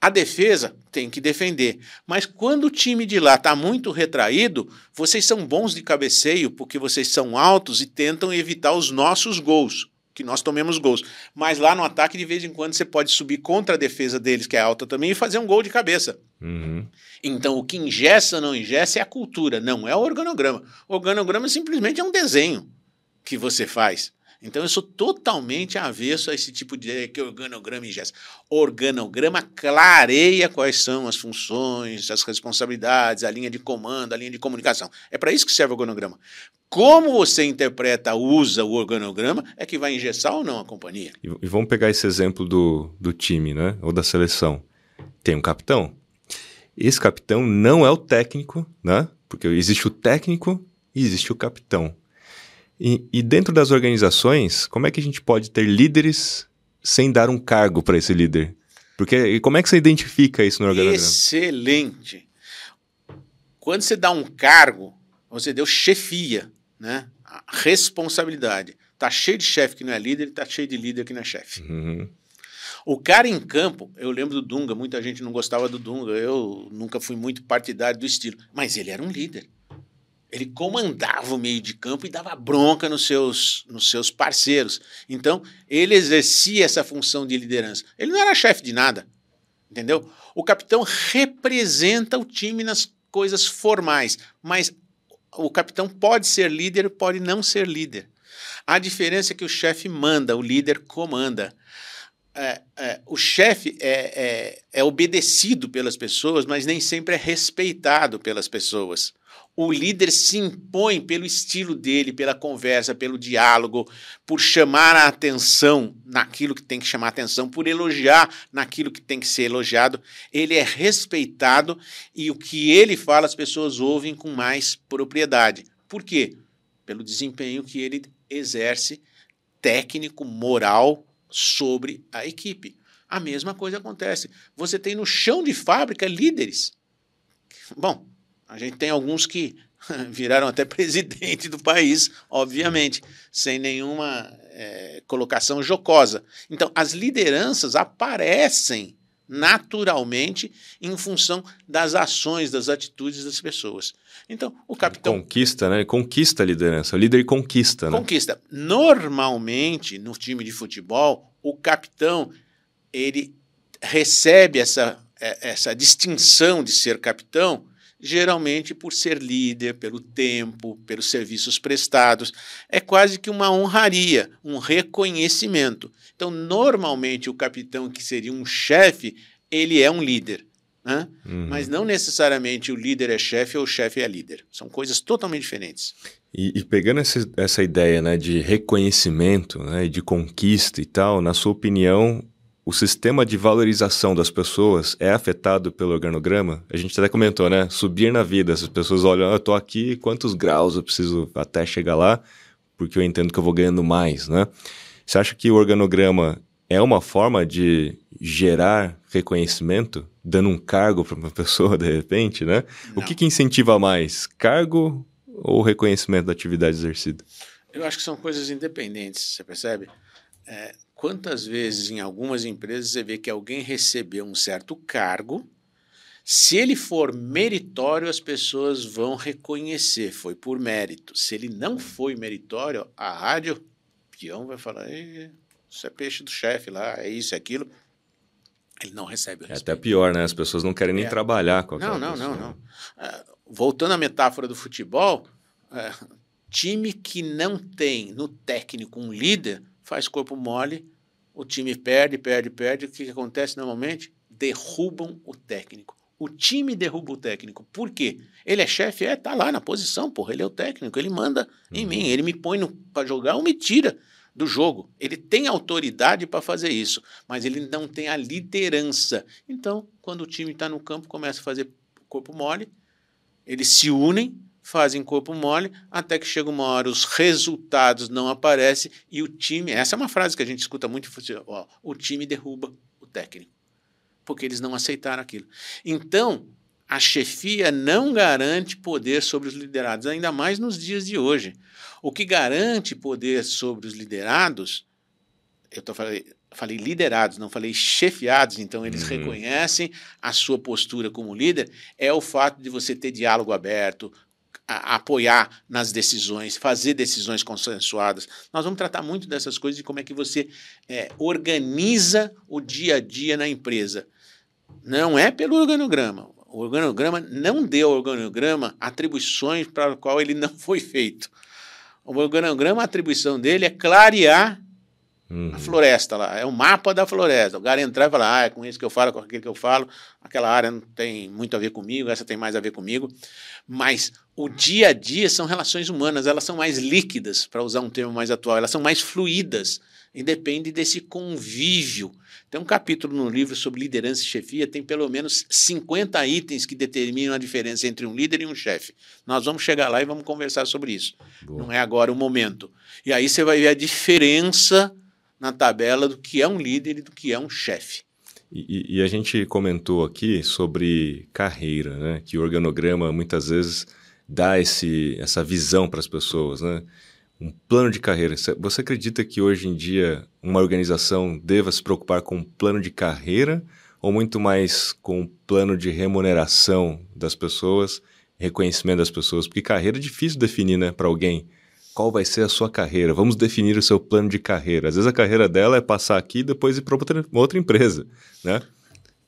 A defesa tem que defender, mas quando o time de lá está muito retraído, vocês são bons de cabeceio porque vocês são altos e tentam evitar os nossos gols que nós tomemos gols. Mas lá no ataque, de vez em quando, você pode subir contra a defesa deles, que é alta também, e fazer um gol de cabeça. Uhum. Então, o que ingessa ou não ingessa é a cultura, não é o organograma. O organograma simplesmente é um desenho que você faz. Então, eu sou totalmente avesso a esse tipo de ideia que organograma ingessa. Organograma clareia quais são as funções, as responsabilidades, a linha de comando, a linha de comunicação. É para isso que serve o organograma. Como você interpreta, usa o organograma, é que vai engessar ou não a companhia. E, e vamos pegar esse exemplo do, do time, né? Ou da seleção. Tem um capitão. Esse capitão não é o técnico, né? Porque existe o técnico e existe o capitão. E, e, dentro das organizações, como é que a gente pode ter líderes sem dar um cargo para esse líder? Porque como é que você identifica isso no organograma? Excelente. Quando você dá um cargo, você deu chefia, né? A responsabilidade. Tá cheio de chefe que não é líder, tá cheio de líder que não é chefe. Uhum. O cara em campo, eu lembro do Dunga, muita gente não gostava do Dunga, eu nunca fui muito partidário do estilo, mas ele era um líder. Ele comandava o meio de campo e dava bronca nos seus, nos seus parceiros. Então, ele exercia essa função de liderança. Ele não era chefe de nada, entendeu? O capitão representa o time nas coisas formais, mas o capitão pode ser líder, pode não ser líder. A diferença é que o chefe manda, o líder comanda. É, é, o chefe é, é, é obedecido pelas pessoas, mas nem sempre é respeitado pelas pessoas. O líder se impõe pelo estilo dele, pela conversa, pelo diálogo, por chamar a atenção naquilo que tem que chamar a atenção, por elogiar naquilo que tem que ser elogiado. Ele é respeitado e o que ele fala as pessoas ouvem com mais propriedade. Por quê? Pelo desempenho que ele exerce técnico, moral sobre a equipe. A mesma coisa acontece. Você tem no chão de fábrica líderes. Bom, a gente tem alguns que viraram até presidente do país, obviamente, sem nenhuma é, colocação jocosa. Então, as lideranças aparecem naturalmente em função das ações, das atitudes das pessoas. Então, o capitão. Conquista, né? Conquista a liderança. O líder conquista, né? Conquista. Normalmente, no time de futebol, o capitão ele recebe essa, é, essa distinção de ser capitão geralmente por ser líder, pelo tempo, pelos serviços prestados. É quase que uma honraria, um reconhecimento. Então, normalmente, o capitão, que seria um chefe, ele é um líder. Né? Uhum. Mas não necessariamente o líder é chefe ou o chefe é líder. São coisas totalmente diferentes. E, e pegando essa, essa ideia né, de reconhecimento, né, de conquista e tal, na sua opinião, o sistema de valorização das pessoas é afetado pelo organograma? A gente até comentou, né? Subir na vida. As pessoas olham, ah, eu tô aqui, quantos graus eu preciso até chegar lá? Porque eu entendo que eu vou ganhando mais, né? Você acha que o organograma é uma forma de gerar reconhecimento, dando um cargo para uma pessoa de repente, né? Não. O que, que incentiva mais, cargo ou reconhecimento da atividade exercida? Eu acho que são coisas independentes, você percebe? É, Quantas vezes em algumas empresas você vê que alguém recebeu um certo cargo, se ele for meritório, as pessoas vão reconhecer, foi por mérito. Se ele não foi meritório, a rádio, o peão vai falar, isso é peixe do chefe lá, é isso, é aquilo. Ele não recebe o respeito. É até pior, né? As pessoas não querem nem é. trabalhar com aquela Não, não, pessoa. não, não. É, voltando à metáfora do futebol, é, time que não tem no técnico um líder, faz corpo mole, o time perde, perde, perde. O que, que acontece normalmente? Derrubam o técnico. O time derruba o técnico. Por quê? Ele é chefe? É, tá lá na posição, porra. Ele é o técnico, ele manda em mim. Ele me põe para jogar ou me tira do jogo. Ele tem autoridade para fazer isso, mas ele não tem a liderança. Então, quando o time está no campo, começa a fazer corpo mole, eles se unem fazem corpo mole, até que chega uma hora, os resultados não aparecem e o time. Essa é uma frase que a gente escuta muito: ó, o time derruba o técnico, porque eles não aceitaram aquilo. Então, a chefia não garante poder sobre os liderados, ainda mais nos dias de hoje. O que garante poder sobre os liderados, eu tô falei, falei liderados, não falei chefiados, então eles uhum. reconhecem a sua postura como líder, é o fato de você ter diálogo aberto, apoiar nas decisões, fazer decisões consensuadas. Nós vamos tratar muito dessas coisas e como é que você é, organiza o dia a dia na empresa. Não é pelo organograma. O organograma não deu ao organograma atribuições para o qual ele não foi feito. O organograma, a atribuição dele é clarear Uhum. A floresta lá, é o mapa da floresta. O cara entrar e falar, ah, é com isso que eu falo, com aquilo que eu falo, aquela área não tem muito a ver comigo, essa tem mais a ver comigo. Mas o dia a dia são relações humanas, elas são mais líquidas, para usar um termo mais atual, elas são mais fluídas e depende desse convívio. Tem um capítulo no livro sobre liderança e chefia, tem pelo menos 50 itens que determinam a diferença entre um líder e um chefe. Nós vamos chegar lá e vamos conversar sobre isso. Boa. Não é agora o momento. E aí você vai ver a diferença na tabela do que é um líder e do que é um chefe. E, e, a gente comentou aqui sobre carreira, né? Que o organograma muitas vezes dá esse, essa visão para as pessoas, né? Um plano de carreira. Você acredita que hoje em dia uma organização deva se preocupar com um plano de carreira ou muito mais com um plano de remuneração das pessoas reconhecimento das pessoas, porque carreira é difícil definir, né, para alguém. Qual vai ser a sua carreira? Vamos definir o seu plano de carreira. Às vezes a carreira dela é passar aqui e depois ir para outra, outra empresa, né?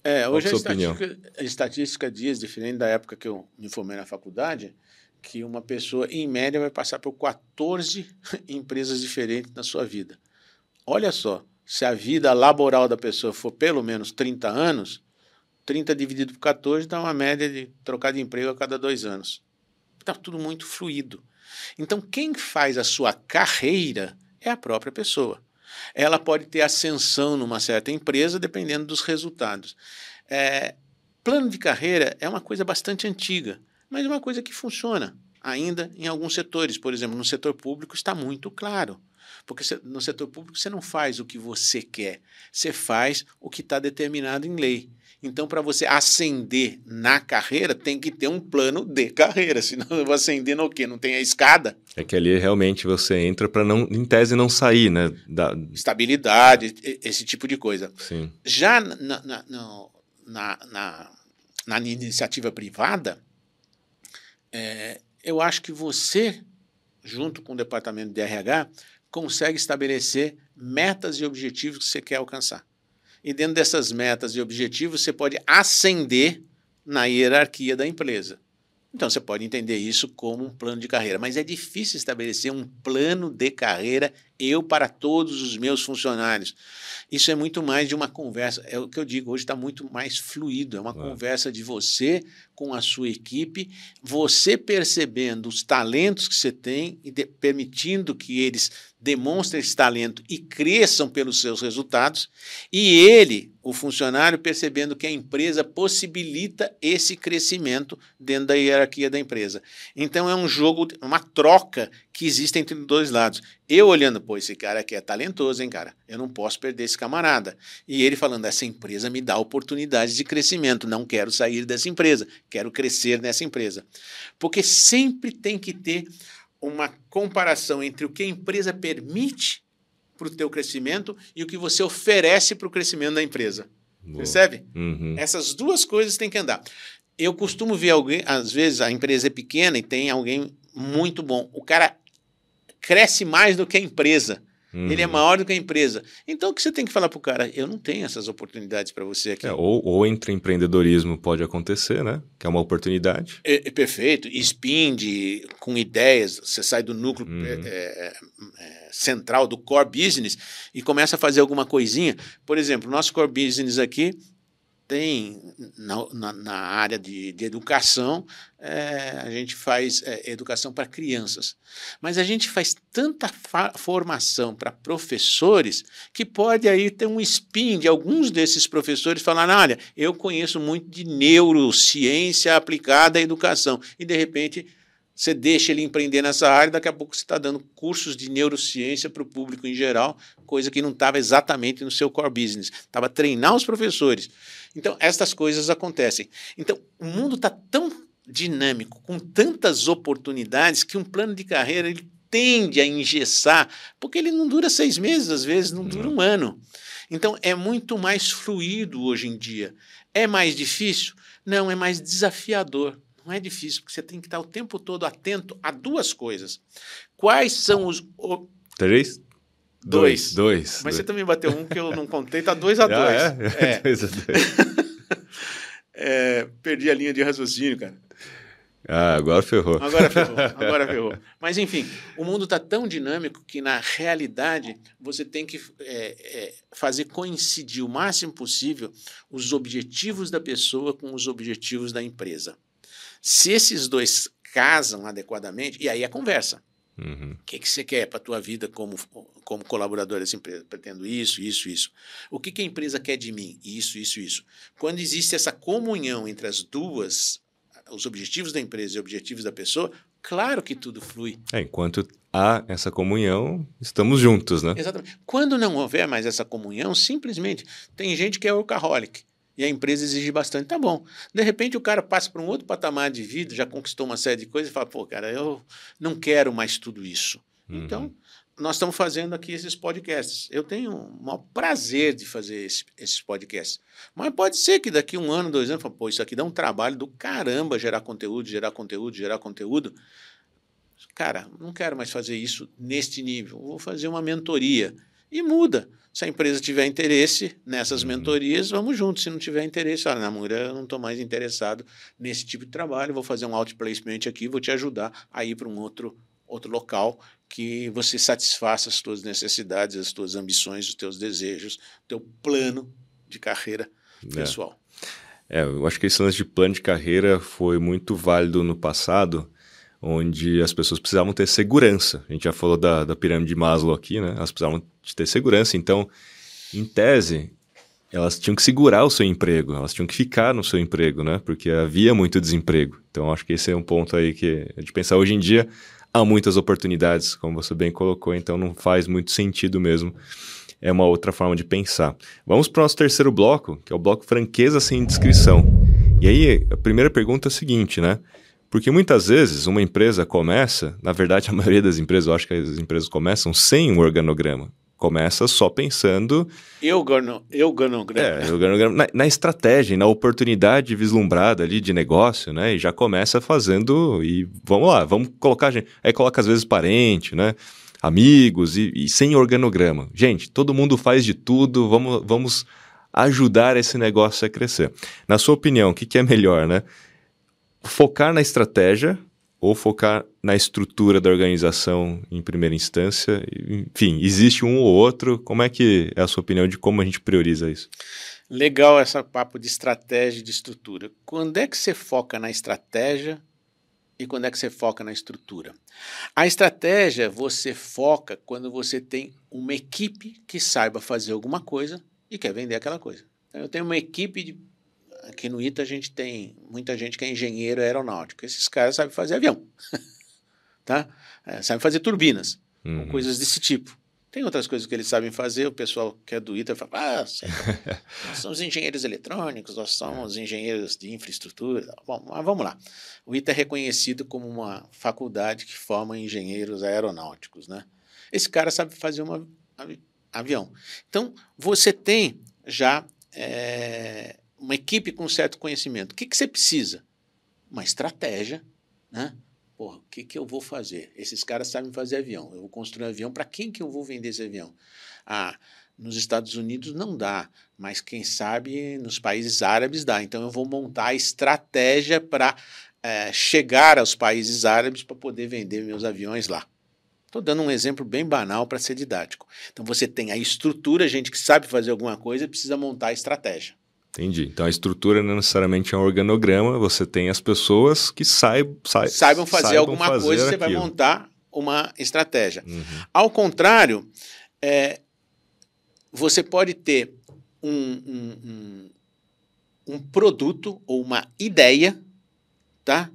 É, hoje a estatística, a estatística diz, diferente da época que eu me formei na faculdade, que uma pessoa, em média, vai passar por 14 empresas diferentes na sua vida. Olha só, se a vida laboral da pessoa for pelo menos 30 anos, 30 dividido por 14 dá uma média de trocar de emprego a cada dois anos. Está tudo muito fluido. Então, quem faz a sua carreira é a própria pessoa. Ela pode ter ascensão numa certa empresa dependendo dos resultados. É, plano de carreira é uma coisa bastante antiga mas é uma coisa que funciona ainda em alguns setores. Por exemplo, no setor público está muito claro. Porque no setor público você não faz o que você quer, você faz o que está determinado em lei. Então, para você ascender na carreira, tem que ter um plano de carreira. Senão eu vou ascender no quê? Não tem a escada? É que ali realmente você entra para não, em tese, não sair, né? Da... Estabilidade, esse tipo de coisa. Sim. Já na, na, na, na, na iniciativa privada, é, eu acho que você, junto com o departamento de RH, consegue estabelecer metas e objetivos que você quer alcançar. E dentro dessas metas e objetivos, você pode ascender na hierarquia da empresa. Então você pode entender isso como um plano de carreira, mas é difícil estabelecer um plano de carreira eu para todos os meus funcionários. Isso é muito mais de uma conversa, é o que eu digo, hoje está muito mais fluido, é uma é. conversa de você com a sua equipe, você percebendo os talentos que você tem e de, permitindo que eles demonstrem esse talento e cresçam pelos seus resultados, e ele, o funcionário, percebendo que a empresa possibilita esse crescimento dentro da hierarquia da empresa. Então é um jogo, uma troca que existe entre os dois lados. Eu olhando, pô, esse cara aqui é talentoso, hein, cara? Eu não posso perder esse camarada. E ele falando, essa empresa me dá oportunidades de crescimento, não quero sair dessa empresa, quero crescer nessa empresa. Porque sempre tem que ter uma comparação entre o que a empresa permite para o teu crescimento e o que você oferece para o crescimento da empresa. Boa. Percebe? Uhum. Essas duas coisas têm que andar. Eu costumo ver alguém, às vezes a empresa é pequena e tem alguém muito bom. O cara cresce mais do que a empresa. Uhum. Ele é uhum. maior do que a empresa. Então o que você tem que falar para o cara? Eu não tenho essas oportunidades para você aqui. É, ou, ou entre empreendedorismo pode acontecer, né? Que é uma oportunidade. É, é perfeito. Spin de, com ideias, você sai do núcleo uhum. é, é, é, central do core business e começa a fazer alguma coisinha. Por exemplo, nosso core business aqui tem na, na, na área de, de educação, é, a gente faz é, educação para crianças. Mas a gente faz tanta formação para professores que pode aí ter um spin de alguns desses professores falar: olha, eu conheço muito de neurociência aplicada à educação. E de repente você deixa ele empreender nessa área, daqui a pouco você está dando cursos de neurociência para o público em geral, coisa que não estava exatamente no seu core business. Estava treinar os professores. Então, estas coisas acontecem. Então, o mundo está tão dinâmico, com tantas oportunidades, que um plano de carreira ele tende a engessar, porque ele não dura seis meses, às vezes não dura um ano. Então, é muito mais fluido hoje em dia. É mais difícil? Não, é mais desafiador. Não é difícil, porque você tem que estar o tempo todo atento a duas coisas. Quais são os. Três? Dois. Dois. Mas dois. você também bateu um que eu não contei, tá dois a ah, dois. Ah, é? é. dois a dois. é, perdi a linha de raciocínio, cara. Ah, agora ferrou. Agora ferrou, agora ferrou. Mas enfim, o mundo está tão dinâmico que na realidade você tem que é, é, fazer coincidir o máximo possível os objetivos da pessoa com os objetivos da empresa. Se esses dois casam adequadamente, e aí a conversa. Uhum. O que, que você quer para a tua vida como, como colaborador dessa empresa? Pretendo isso, isso, isso. O que, que a empresa quer de mim? Isso, isso, isso. Quando existe essa comunhão entre as duas, os objetivos da empresa e os objetivos da pessoa, claro que tudo flui. É, enquanto há essa comunhão, estamos juntos, né? Exatamente. Quando não houver mais essa comunhão, simplesmente tem gente que é workaholic e a empresa exige bastante, tá bom. De repente o cara passa para um outro patamar de vida, já conquistou uma série de coisas e fala, pô, cara, eu não quero mais tudo isso. Uhum. Então, nós estamos fazendo aqui esses podcasts. Eu tenho o maior prazer de fazer esse, esses podcasts. Mas pode ser que daqui um ano, dois anos, pô, isso aqui dá um trabalho do caramba gerar conteúdo, gerar conteúdo, gerar conteúdo. Cara, não quero mais fazer isso neste nível. Vou fazer uma mentoria. E muda. Se a empresa tiver interesse nessas uhum. mentorias, vamos juntos. Se não tiver interesse, olha, Namura, eu não estou mais interessado nesse tipo de trabalho, vou fazer um outplacement aqui, vou te ajudar a ir para um outro, outro local que você satisfaça as tuas necessidades, as tuas ambições, os teus desejos, o teu plano de carreira é. pessoal. É, eu acho que esse lance de plano de carreira foi muito válido no passado, onde as pessoas precisavam ter segurança. A gente já falou da, da pirâmide de Maslow aqui, né? Elas precisavam de ter segurança. Então, em tese, elas tinham que segurar o seu emprego, elas tinham que ficar no seu emprego, né? Porque havia muito desemprego. Então, acho que esse é um ponto aí que a gente pensar hoje em dia há muitas oportunidades, como você bem colocou, então não faz muito sentido mesmo. É uma outra forma de pensar. Vamos para o nosso terceiro bloco, que é o bloco franqueza sem descrição. E aí, a primeira pergunta é a seguinte, né? Porque muitas vezes uma empresa começa, na verdade a maioria das empresas, eu acho que as empresas começam sem um organograma. Começa só pensando. Eu gano, eu organograma. É, organograma na, na estratégia, na oportunidade vislumbrada ali de negócio, né? E já começa fazendo. E vamos lá, vamos colocar. Gente, aí coloca às vezes parente, né? Amigos e, e sem organograma. Gente, todo mundo faz de tudo, vamos, vamos ajudar esse negócio a crescer. Na sua opinião, o que, que é melhor, né? Focar na estratégia ou focar na estrutura da organização em primeira instância? Enfim, existe um ou outro. Como é que é a sua opinião de como a gente prioriza isso? Legal essa papo de estratégia e de estrutura. Quando é que você foca na estratégia e quando é que você foca na estrutura? A estratégia você foca quando você tem uma equipe que saiba fazer alguma coisa e quer vender aquela coisa. Então, eu tenho uma equipe de aqui no ITA a gente tem muita gente que é engenheiro aeronáutico. Esses caras sabem fazer avião, tá? É, sabem fazer turbinas, uhum. coisas desse tipo. Tem outras coisas que eles sabem fazer, o pessoal que é do ITA fala, ah, nós somos engenheiros eletrônicos, nós somos engenheiros de infraestrutura. Bom, mas vamos lá. O ITA é reconhecido como uma faculdade que forma engenheiros aeronáuticos, né? Esse cara sabe fazer um avião. Então, você tem já é, uma equipe com certo conhecimento. O que, que você precisa? Uma estratégia, né? Porra, o que, que eu vou fazer? Esses caras sabem fazer avião. Eu vou construir um avião. Para quem que eu vou vender esse avião? Ah, nos Estados Unidos não dá, mas quem sabe nos países árabes dá. Então eu vou montar a estratégia para é, eh, chegar aos países árabes para poder vender meus aviões lá. Estou dando um exemplo bem banal para ser didático. Então você tem a estrutura, gente que sabe fazer alguma coisa precisa montar a estratégia. Entendi. Então a estrutura não necessariamente é um organograma, você tem as pessoas que saib, sa saibam fazer saibam alguma fazer coisa, aquilo. você vai montar uma estratégia. Uhum. Ao contrário, é, você pode ter um, um, um, um produto ou uma ideia, tá?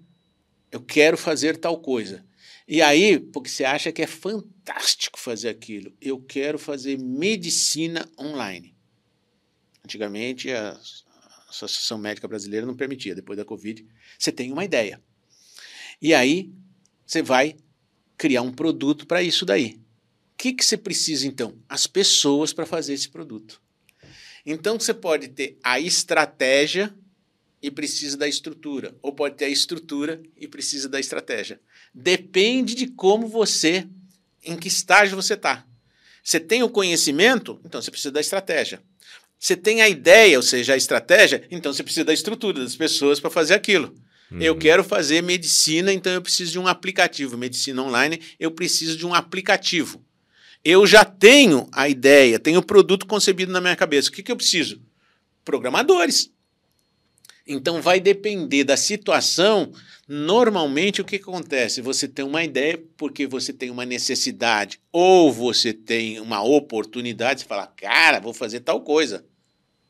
Eu quero fazer tal coisa. E aí, porque você acha que é fantástico fazer aquilo, eu quero fazer medicina online. Antigamente, a Associação Médica Brasileira não permitia, depois da Covid. Você tem uma ideia. E aí, você vai criar um produto para isso daí. O que, que você precisa, então? As pessoas para fazer esse produto. Então, você pode ter a estratégia e precisa da estrutura, ou pode ter a estrutura e precisa da estratégia. Depende de como você, em que estágio você está. Você tem o conhecimento, então você precisa da estratégia. Você tem a ideia, ou seja, a estratégia, então você precisa da estrutura das pessoas para fazer aquilo. Uhum. Eu quero fazer medicina, então eu preciso de um aplicativo. Medicina online, eu preciso de um aplicativo. Eu já tenho a ideia, tenho o produto concebido na minha cabeça. O que, que eu preciso? Programadores. Então vai depender da situação. Normalmente o que acontece? Você tem uma ideia porque você tem uma necessidade ou você tem uma oportunidade, você fala, cara, vou fazer tal coisa.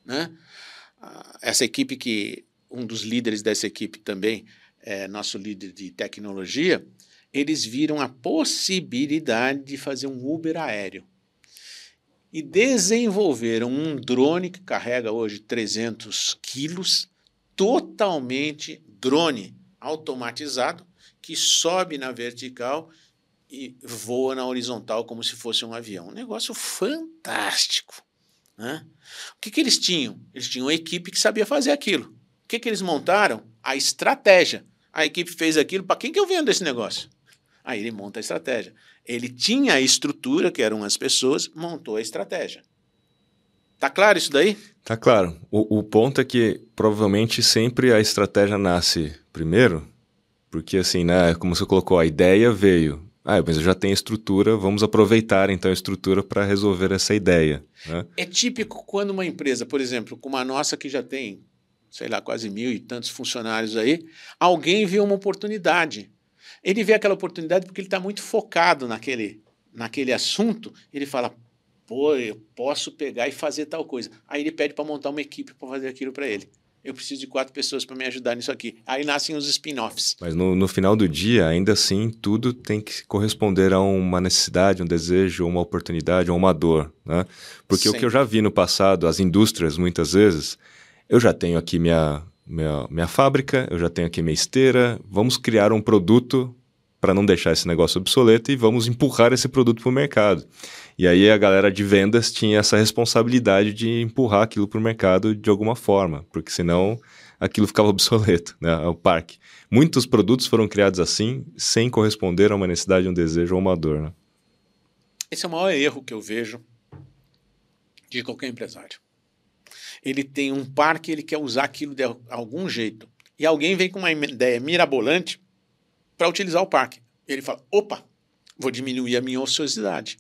Né? Ah, essa equipe que um dos líderes dessa equipe também é nosso líder de tecnologia, eles viram a possibilidade de fazer um Uber aéreo e desenvolveram um drone que carrega hoje 300 quilos totalmente drone automatizado que sobe na vertical e voa na horizontal como se fosse um avião. Um negócio fantástico. Né? O que, que eles tinham? Eles tinham uma equipe que sabia fazer aquilo. O que, que eles montaram? A estratégia. A equipe fez aquilo. Para quem que eu vendo esse negócio? Aí ele monta a estratégia. Ele tinha a estrutura, que eram as pessoas, montou a estratégia. Tá claro isso daí? Tá claro. O, o ponto é que provavelmente sempre a estratégia nasce primeiro, porque assim, né, como você colocou, a ideia veio. Ah, mas eu já tenho estrutura, vamos aproveitar então a estrutura para resolver essa ideia. Né? É típico quando uma empresa, por exemplo, como a nossa que já tem, sei lá, quase mil e tantos funcionários aí, alguém vê uma oportunidade. Ele vê aquela oportunidade porque ele está muito focado naquele, naquele assunto. Ele fala, pô, eu posso pegar e fazer tal coisa. Aí ele pede para montar uma equipe para fazer aquilo para ele. Eu preciso de quatro pessoas para me ajudar nisso aqui. Aí nascem os spin-offs. Mas no, no, final do dia, ainda assim, tudo tem que corresponder a uma necessidade, um desejo, uma oportunidade, ou uma dor. Né? Porque Sempre. o que eu já vi no passado, as indústrias, muitas vezes, eu já tenho aqui minha, minha, minha fábrica, eu já tenho aqui minha esteira, vamos criar um produto para não deixar esse negócio obsoleto e vamos empurrar esse produto para o mercado. E aí a galera de vendas tinha essa responsabilidade de empurrar aquilo para o mercado de alguma forma, porque senão aquilo ficava obsoleto, né, o parque. Muitos produtos foram criados assim, sem corresponder a uma necessidade, um desejo ou uma dor. Né? Esse é o maior erro que eu vejo de qualquer empresário. Ele tem um parque, ele quer usar aquilo de algum jeito. E alguém vem com uma ideia mirabolante para utilizar o parque. Ele fala: opa, vou diminuir a minha ociosidade.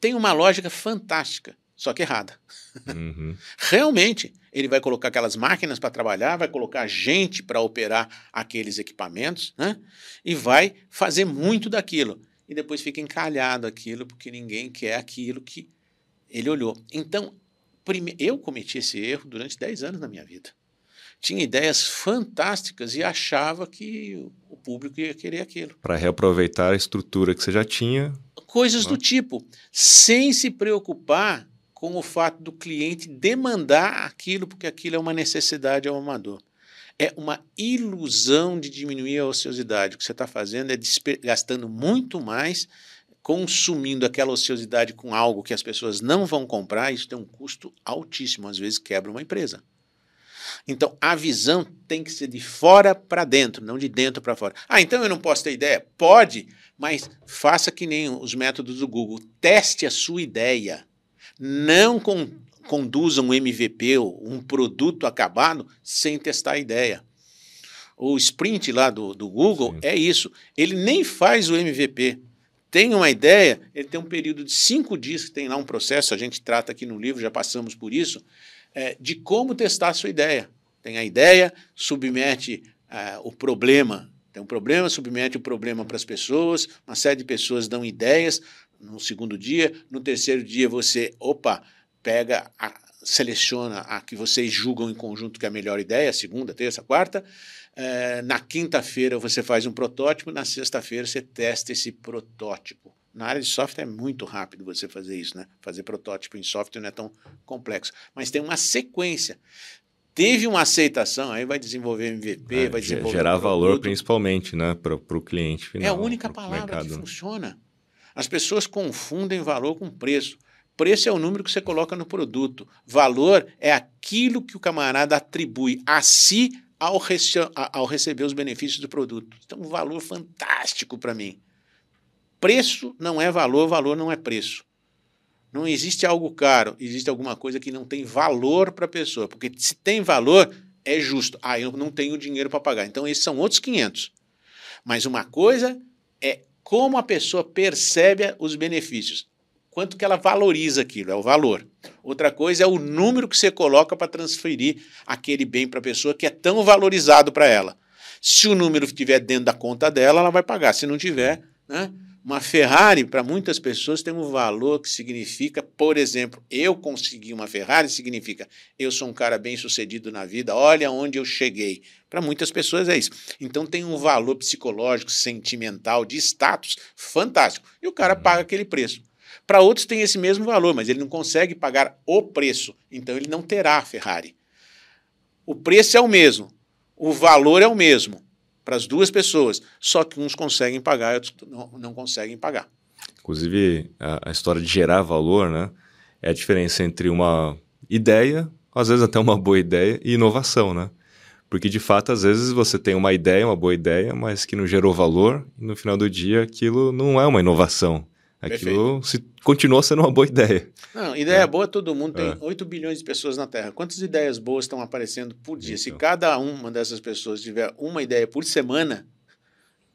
Tem uma lógica fantástica, só que errada. Uhum. Realmente, ele vai colocar aquelas máquinas para trabalhar, vai colocar gente para operar aqueles equipamentos, né? E vai fazer muito daquilo. E depois fica encalhado aquilo, porque ninguém quer aquilo que ele olhou. Então, eu cometi esse erro durante 10 anos na minha vida tinha ideias fantásticas e achava que o público ia querer aquilo. Para reaproveitar a estrutura que você já tinha. Coisas do tipo, sem se preocupar com o fato do cliente demandar aquilo, porque aquilo é uma necessidade ao amador. É uma ilusão de diminuir a ociosidade. O que você está fazendo é gastando muito mais, consumindo aquela ociosidade com algo que as pessoas não vão comprar. Isso tem um custo altíssimo, às vezes quebra uma empresa. Então, a visão tem que ser de fora para dentro, não de dentro para fora. Ah, então eu não posso ter ideia? Pode, mas faça que nem os métodos do Google. Teste a sua ideia. Não com, conduza um MVP, um produto acabado, sem testar a ideia. O sprint lá do, do Google Sim. é isso. Ele nem faz o MVP. Tem uma ideia, ele tem um período de cinco dias que tem lá um processo, a gente trata aqui no livro, já passamos por isso é, de como testar a sua ideia. Tem a ideia, submete uh, o problema. Tem um problema, submete o problema para as pessoas, uma série de pessoas dão ideias no segundo dia, no terceiro dia você, opa, pega, a, seleciona a que vocês julgam em conjunto que é a melhor ideia, segunda, terça, quarta. É, na quinta-feira você faz um protótipo, na sexta-feira você testa esse protótipo. Na área de software é muito rápido você fazer isso, né? Fazer protótipo em software não é tão complexo. Mas tem uma sequência. Teve uma aceitação, aí vai desenvolver MVP, é, vai desenvolver. Gerar valor principalmente, né? Para o cliente final. É a única palavra mercado. que funciona. As pessoas confundem valor com preço. Preço é o número que você coloca no produto. Valor é aquilo que o camarada atribui a si ao, rece ao receber os benefícios do produto. Então, um valor fantástico para mim. Preço não é valor, valor não é preço. Não existe algo caro, existe alguma coisa que não tem valor para a pessoa. Porque se tem valor, é justo. Ah, eu não tenho dinheiro para pagar. Então, esses são outros 500. Mas uma coisa é como a pessoa percebe os benefícios. Quanto que ela valoriza aquilo, é o valor. Outra coisa é o número que você coloca para transferir aquele bem para a pessoa que é tão valorizado para ela. Se o número estiver dentro da conta dela, ela vai pagar. Se não tiver, né? Uma Ferrari, para muitas pessoas, tem um valor que significa, por exemplo, eu consegui uma Ferrari, significa eu sou um cara bem sucedido na vida, olha onde eu cheguei. Para muitas pessoas é isso. Então tem um valor psicológico, sentimental, de status fantástico. E o cara paga aquele preço. Para outros tem esse mesmo valor, mas ele não consegue pagar o preço. Então ele não terá a Ferrari. O preço é o mesmo, o valor é o mesmo, para as duas pessoas, só que uns conseguem pagar e outros não, não conseguem pagar. Inclusive, a, a, história de gerar valor, né? É a diferença entre uma ideia, às vezes até uma boa ideia, e inovação, né? Porque, de fato, às vezes você tem uma ideia, uma boa ideia, mas que não gerou valor, e no final do dia aquilo não é uma inovação. Aquilo se, continua sendo uma boa ideia. Não, ideia é. boa todo mundo tem. É. 8 bilhões de pessoas na Terra. Quantas ideias boas estão aparecendo por dia? Então. Se cada uma dessas pessoas tiver uma ideia por semana,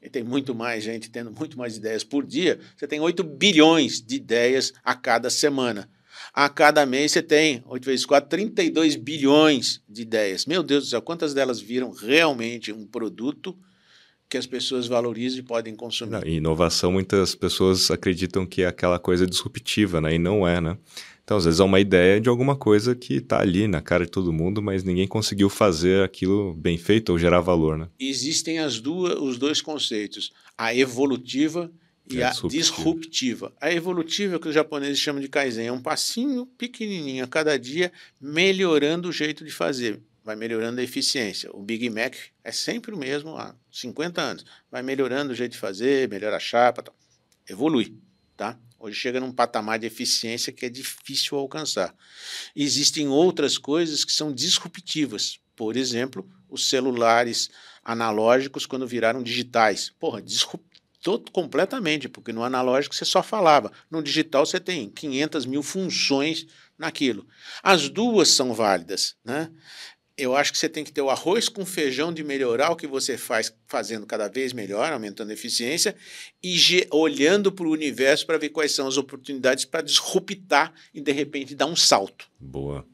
e tem muito mais gente tendo muito mais ideias por dia, você tem 8 bilhões de ideias a cada semana. A cada mês você tem, 8 vezes 4, 32 bilhões de ideias. Meu Deus do céu, quantas delas viram realmente um produto que as pessoas valorizam e podem consumir? Não, inovação, muitas pessoas acreditam que é aquela coisa disruptiva, né? E não é, né? Então, às vezes é uma ideia de alguma coisa que está ali na cara de todo mundo, mas ninguém conseguiu fazer aquilo bem feito ou gerar valor, né? Existem as duas, os dois conceitos, a evolutiva e é a disruptiva. disruptiva. A evolutiva, que os japoneses chamam de Kaizen, é um passinho pequenininho a cada dia, melhorando o jeito de fazer. Vai melhorando a eficiência. O Big Mac é sempre o mesmo há 50 anos. Vai melhorando o jeito de fazer, melhora a chapa, tal. evolui, tá? Hoje chega num patamar de eficiência que é difícil alcançar. Existem outras coisas que são disruptivas. Por exemplo, os celulares analógicos quando viraram digitais. Porra, disruptivo todo, completamente, porque no analógico você só falava. No digital você tem 500 mil funções naquilo. As duas são válidas, né? Eu acho que você tem que ter o arroz com feijão de melhorar o que você faz, fazendo cada vez melhor, aumentando a eficiência, e olhando para o universo para ver quais são as oportunidades para disruptar e de repente dar um salto. Boa.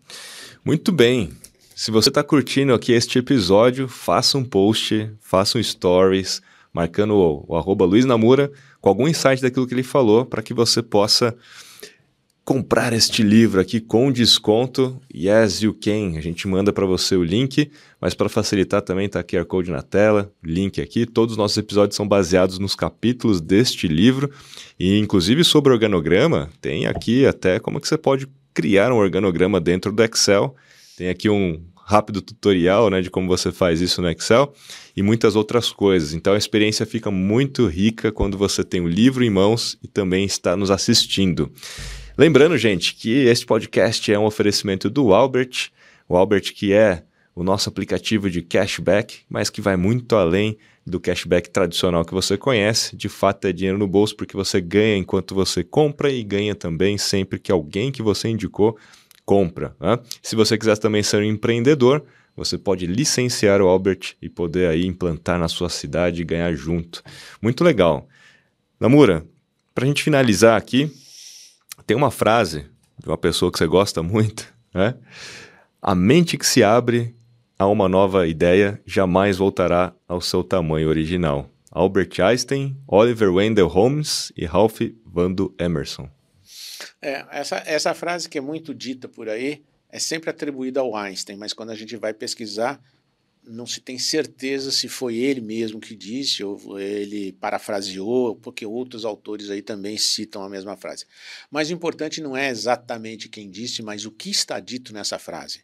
Muito bem. Se você está curtindo aqui este episódio, faça um post, faça um stories, marcando o, o arroba Luiz Namura, com algum insight daquilo que ele falou, para que você possa comprar este livro aqui com desconto. Yes, you can. A gente manda para você o link, mas para facilitar também está aqui a Code na tela, link aqui. Todos os nossos episódios são baseados nos capítulos deste livro e inclusive sobre organograma, tem aqui até como que você pode criar um organograma dentro do Excel. Tem aqui um rápido tutorial né, de como você faz isso no Excel e muitas outras coisas. Então a experiência fica muito rica quando você tem o livro em mãos e também está nos assistindo. Lembrando, gente, que este podcast é um oferecimento do Albert, o Albert que é o nosso aplicativo de cashback, mas que vai muito além do cashback tradicional que você conhece. De fato, é dinheiro no bolso porque você ganha enquanto você compra e ganha também sempre que alguém que você indicou compra. Né? Se você quiser também ser um empreendedor, você pode licenciar o Albert e poder aí implantar na sua cidade e ganhar junto. Muito legal. Namura, para a gente finalizar aqui, tem uma frase de uma pessoa que você gosta muito, né? A mente que se abre a uma nova ideia jamais voltará ao seu tamanho original. Albert Einstein, Oliver Wendell Holmes e Ralph Waldo Emerson. É, essa, essa frase que é muito dita por aí é sempre atribuída ao Einstein, mas quando a gente vai pesquisar, não se tem certeza se foi ele mesmo que disse ou ele parafraseou, porque outros autores aí também citam a mesma frase. Mas o importante não é exatamente quem disse, mas o que está dito nessa frase.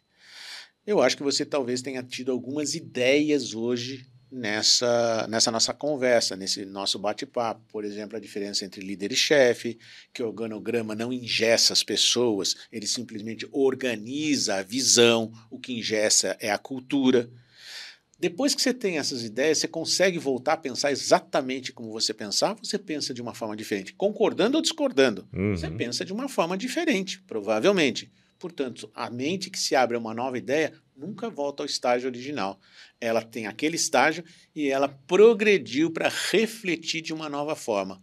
Eu acho que você talvez tenha tido algumas ideias hoje nessa, nessa nossa conversa, nesse nosso bate-papo. Por exemplo, a diferença entre líder e chefe, que o organograma não ingessa as pessoas, ele simplesmente organiza a visão, o que ingessa é a cultura. Depois que você tem essas ideias, você consegue voltar a pensar exatamente como você pensava, você pensa de uma forma diferente. Concordando ou discordando, uhum. você pensa de uma forma diferente, provavelmente. Portanto, a mente que se abre a uma nova ideia nunca volta ao estágio original. Ela tem aquele estágio e ela progrediu para refletir de uma nova forma.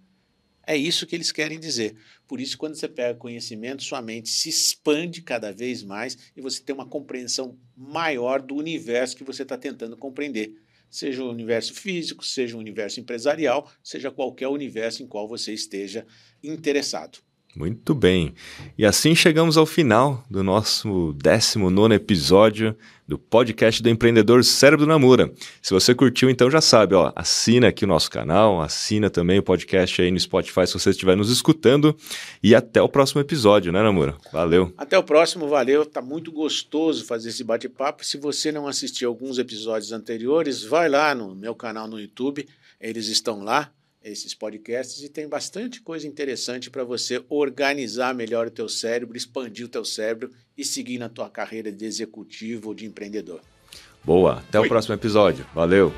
É isso que eles querem dizer. Por isso, quando você pega conhecimento, sua mente se expande cada vez mais e você tem uma compreensão maior do universo que você está tentando compreender. Seja o universo físico, seja o universo empresarial, seja qualquer universo em qual você esteja interessado. Muito bem. E assim chegamos ao final do nosso 19 episódio do podcast do empreendedor Cérebro Namura. Se você curtiu, então já sabe, ó, assina aqui o nosso canal, assina também o podcast aí no Spotify se você estiver nos escutando e até o próximo episódio, né, Namura? Valeu. Até o próximo, valeu. Tá muito gostoso fazer esse bate-papo. Se você não assistiu alguns episódios anteriores, vai lá no meu canal no YouTube, eles estão lá esses podcasts e tem bastante coisa interessante para você organizar melhor o teu cérebro, expandir o teu cérebro e seguir na tua carreira de executivo ou de empreendedor. Boa, até o próximo episódio. Valeu.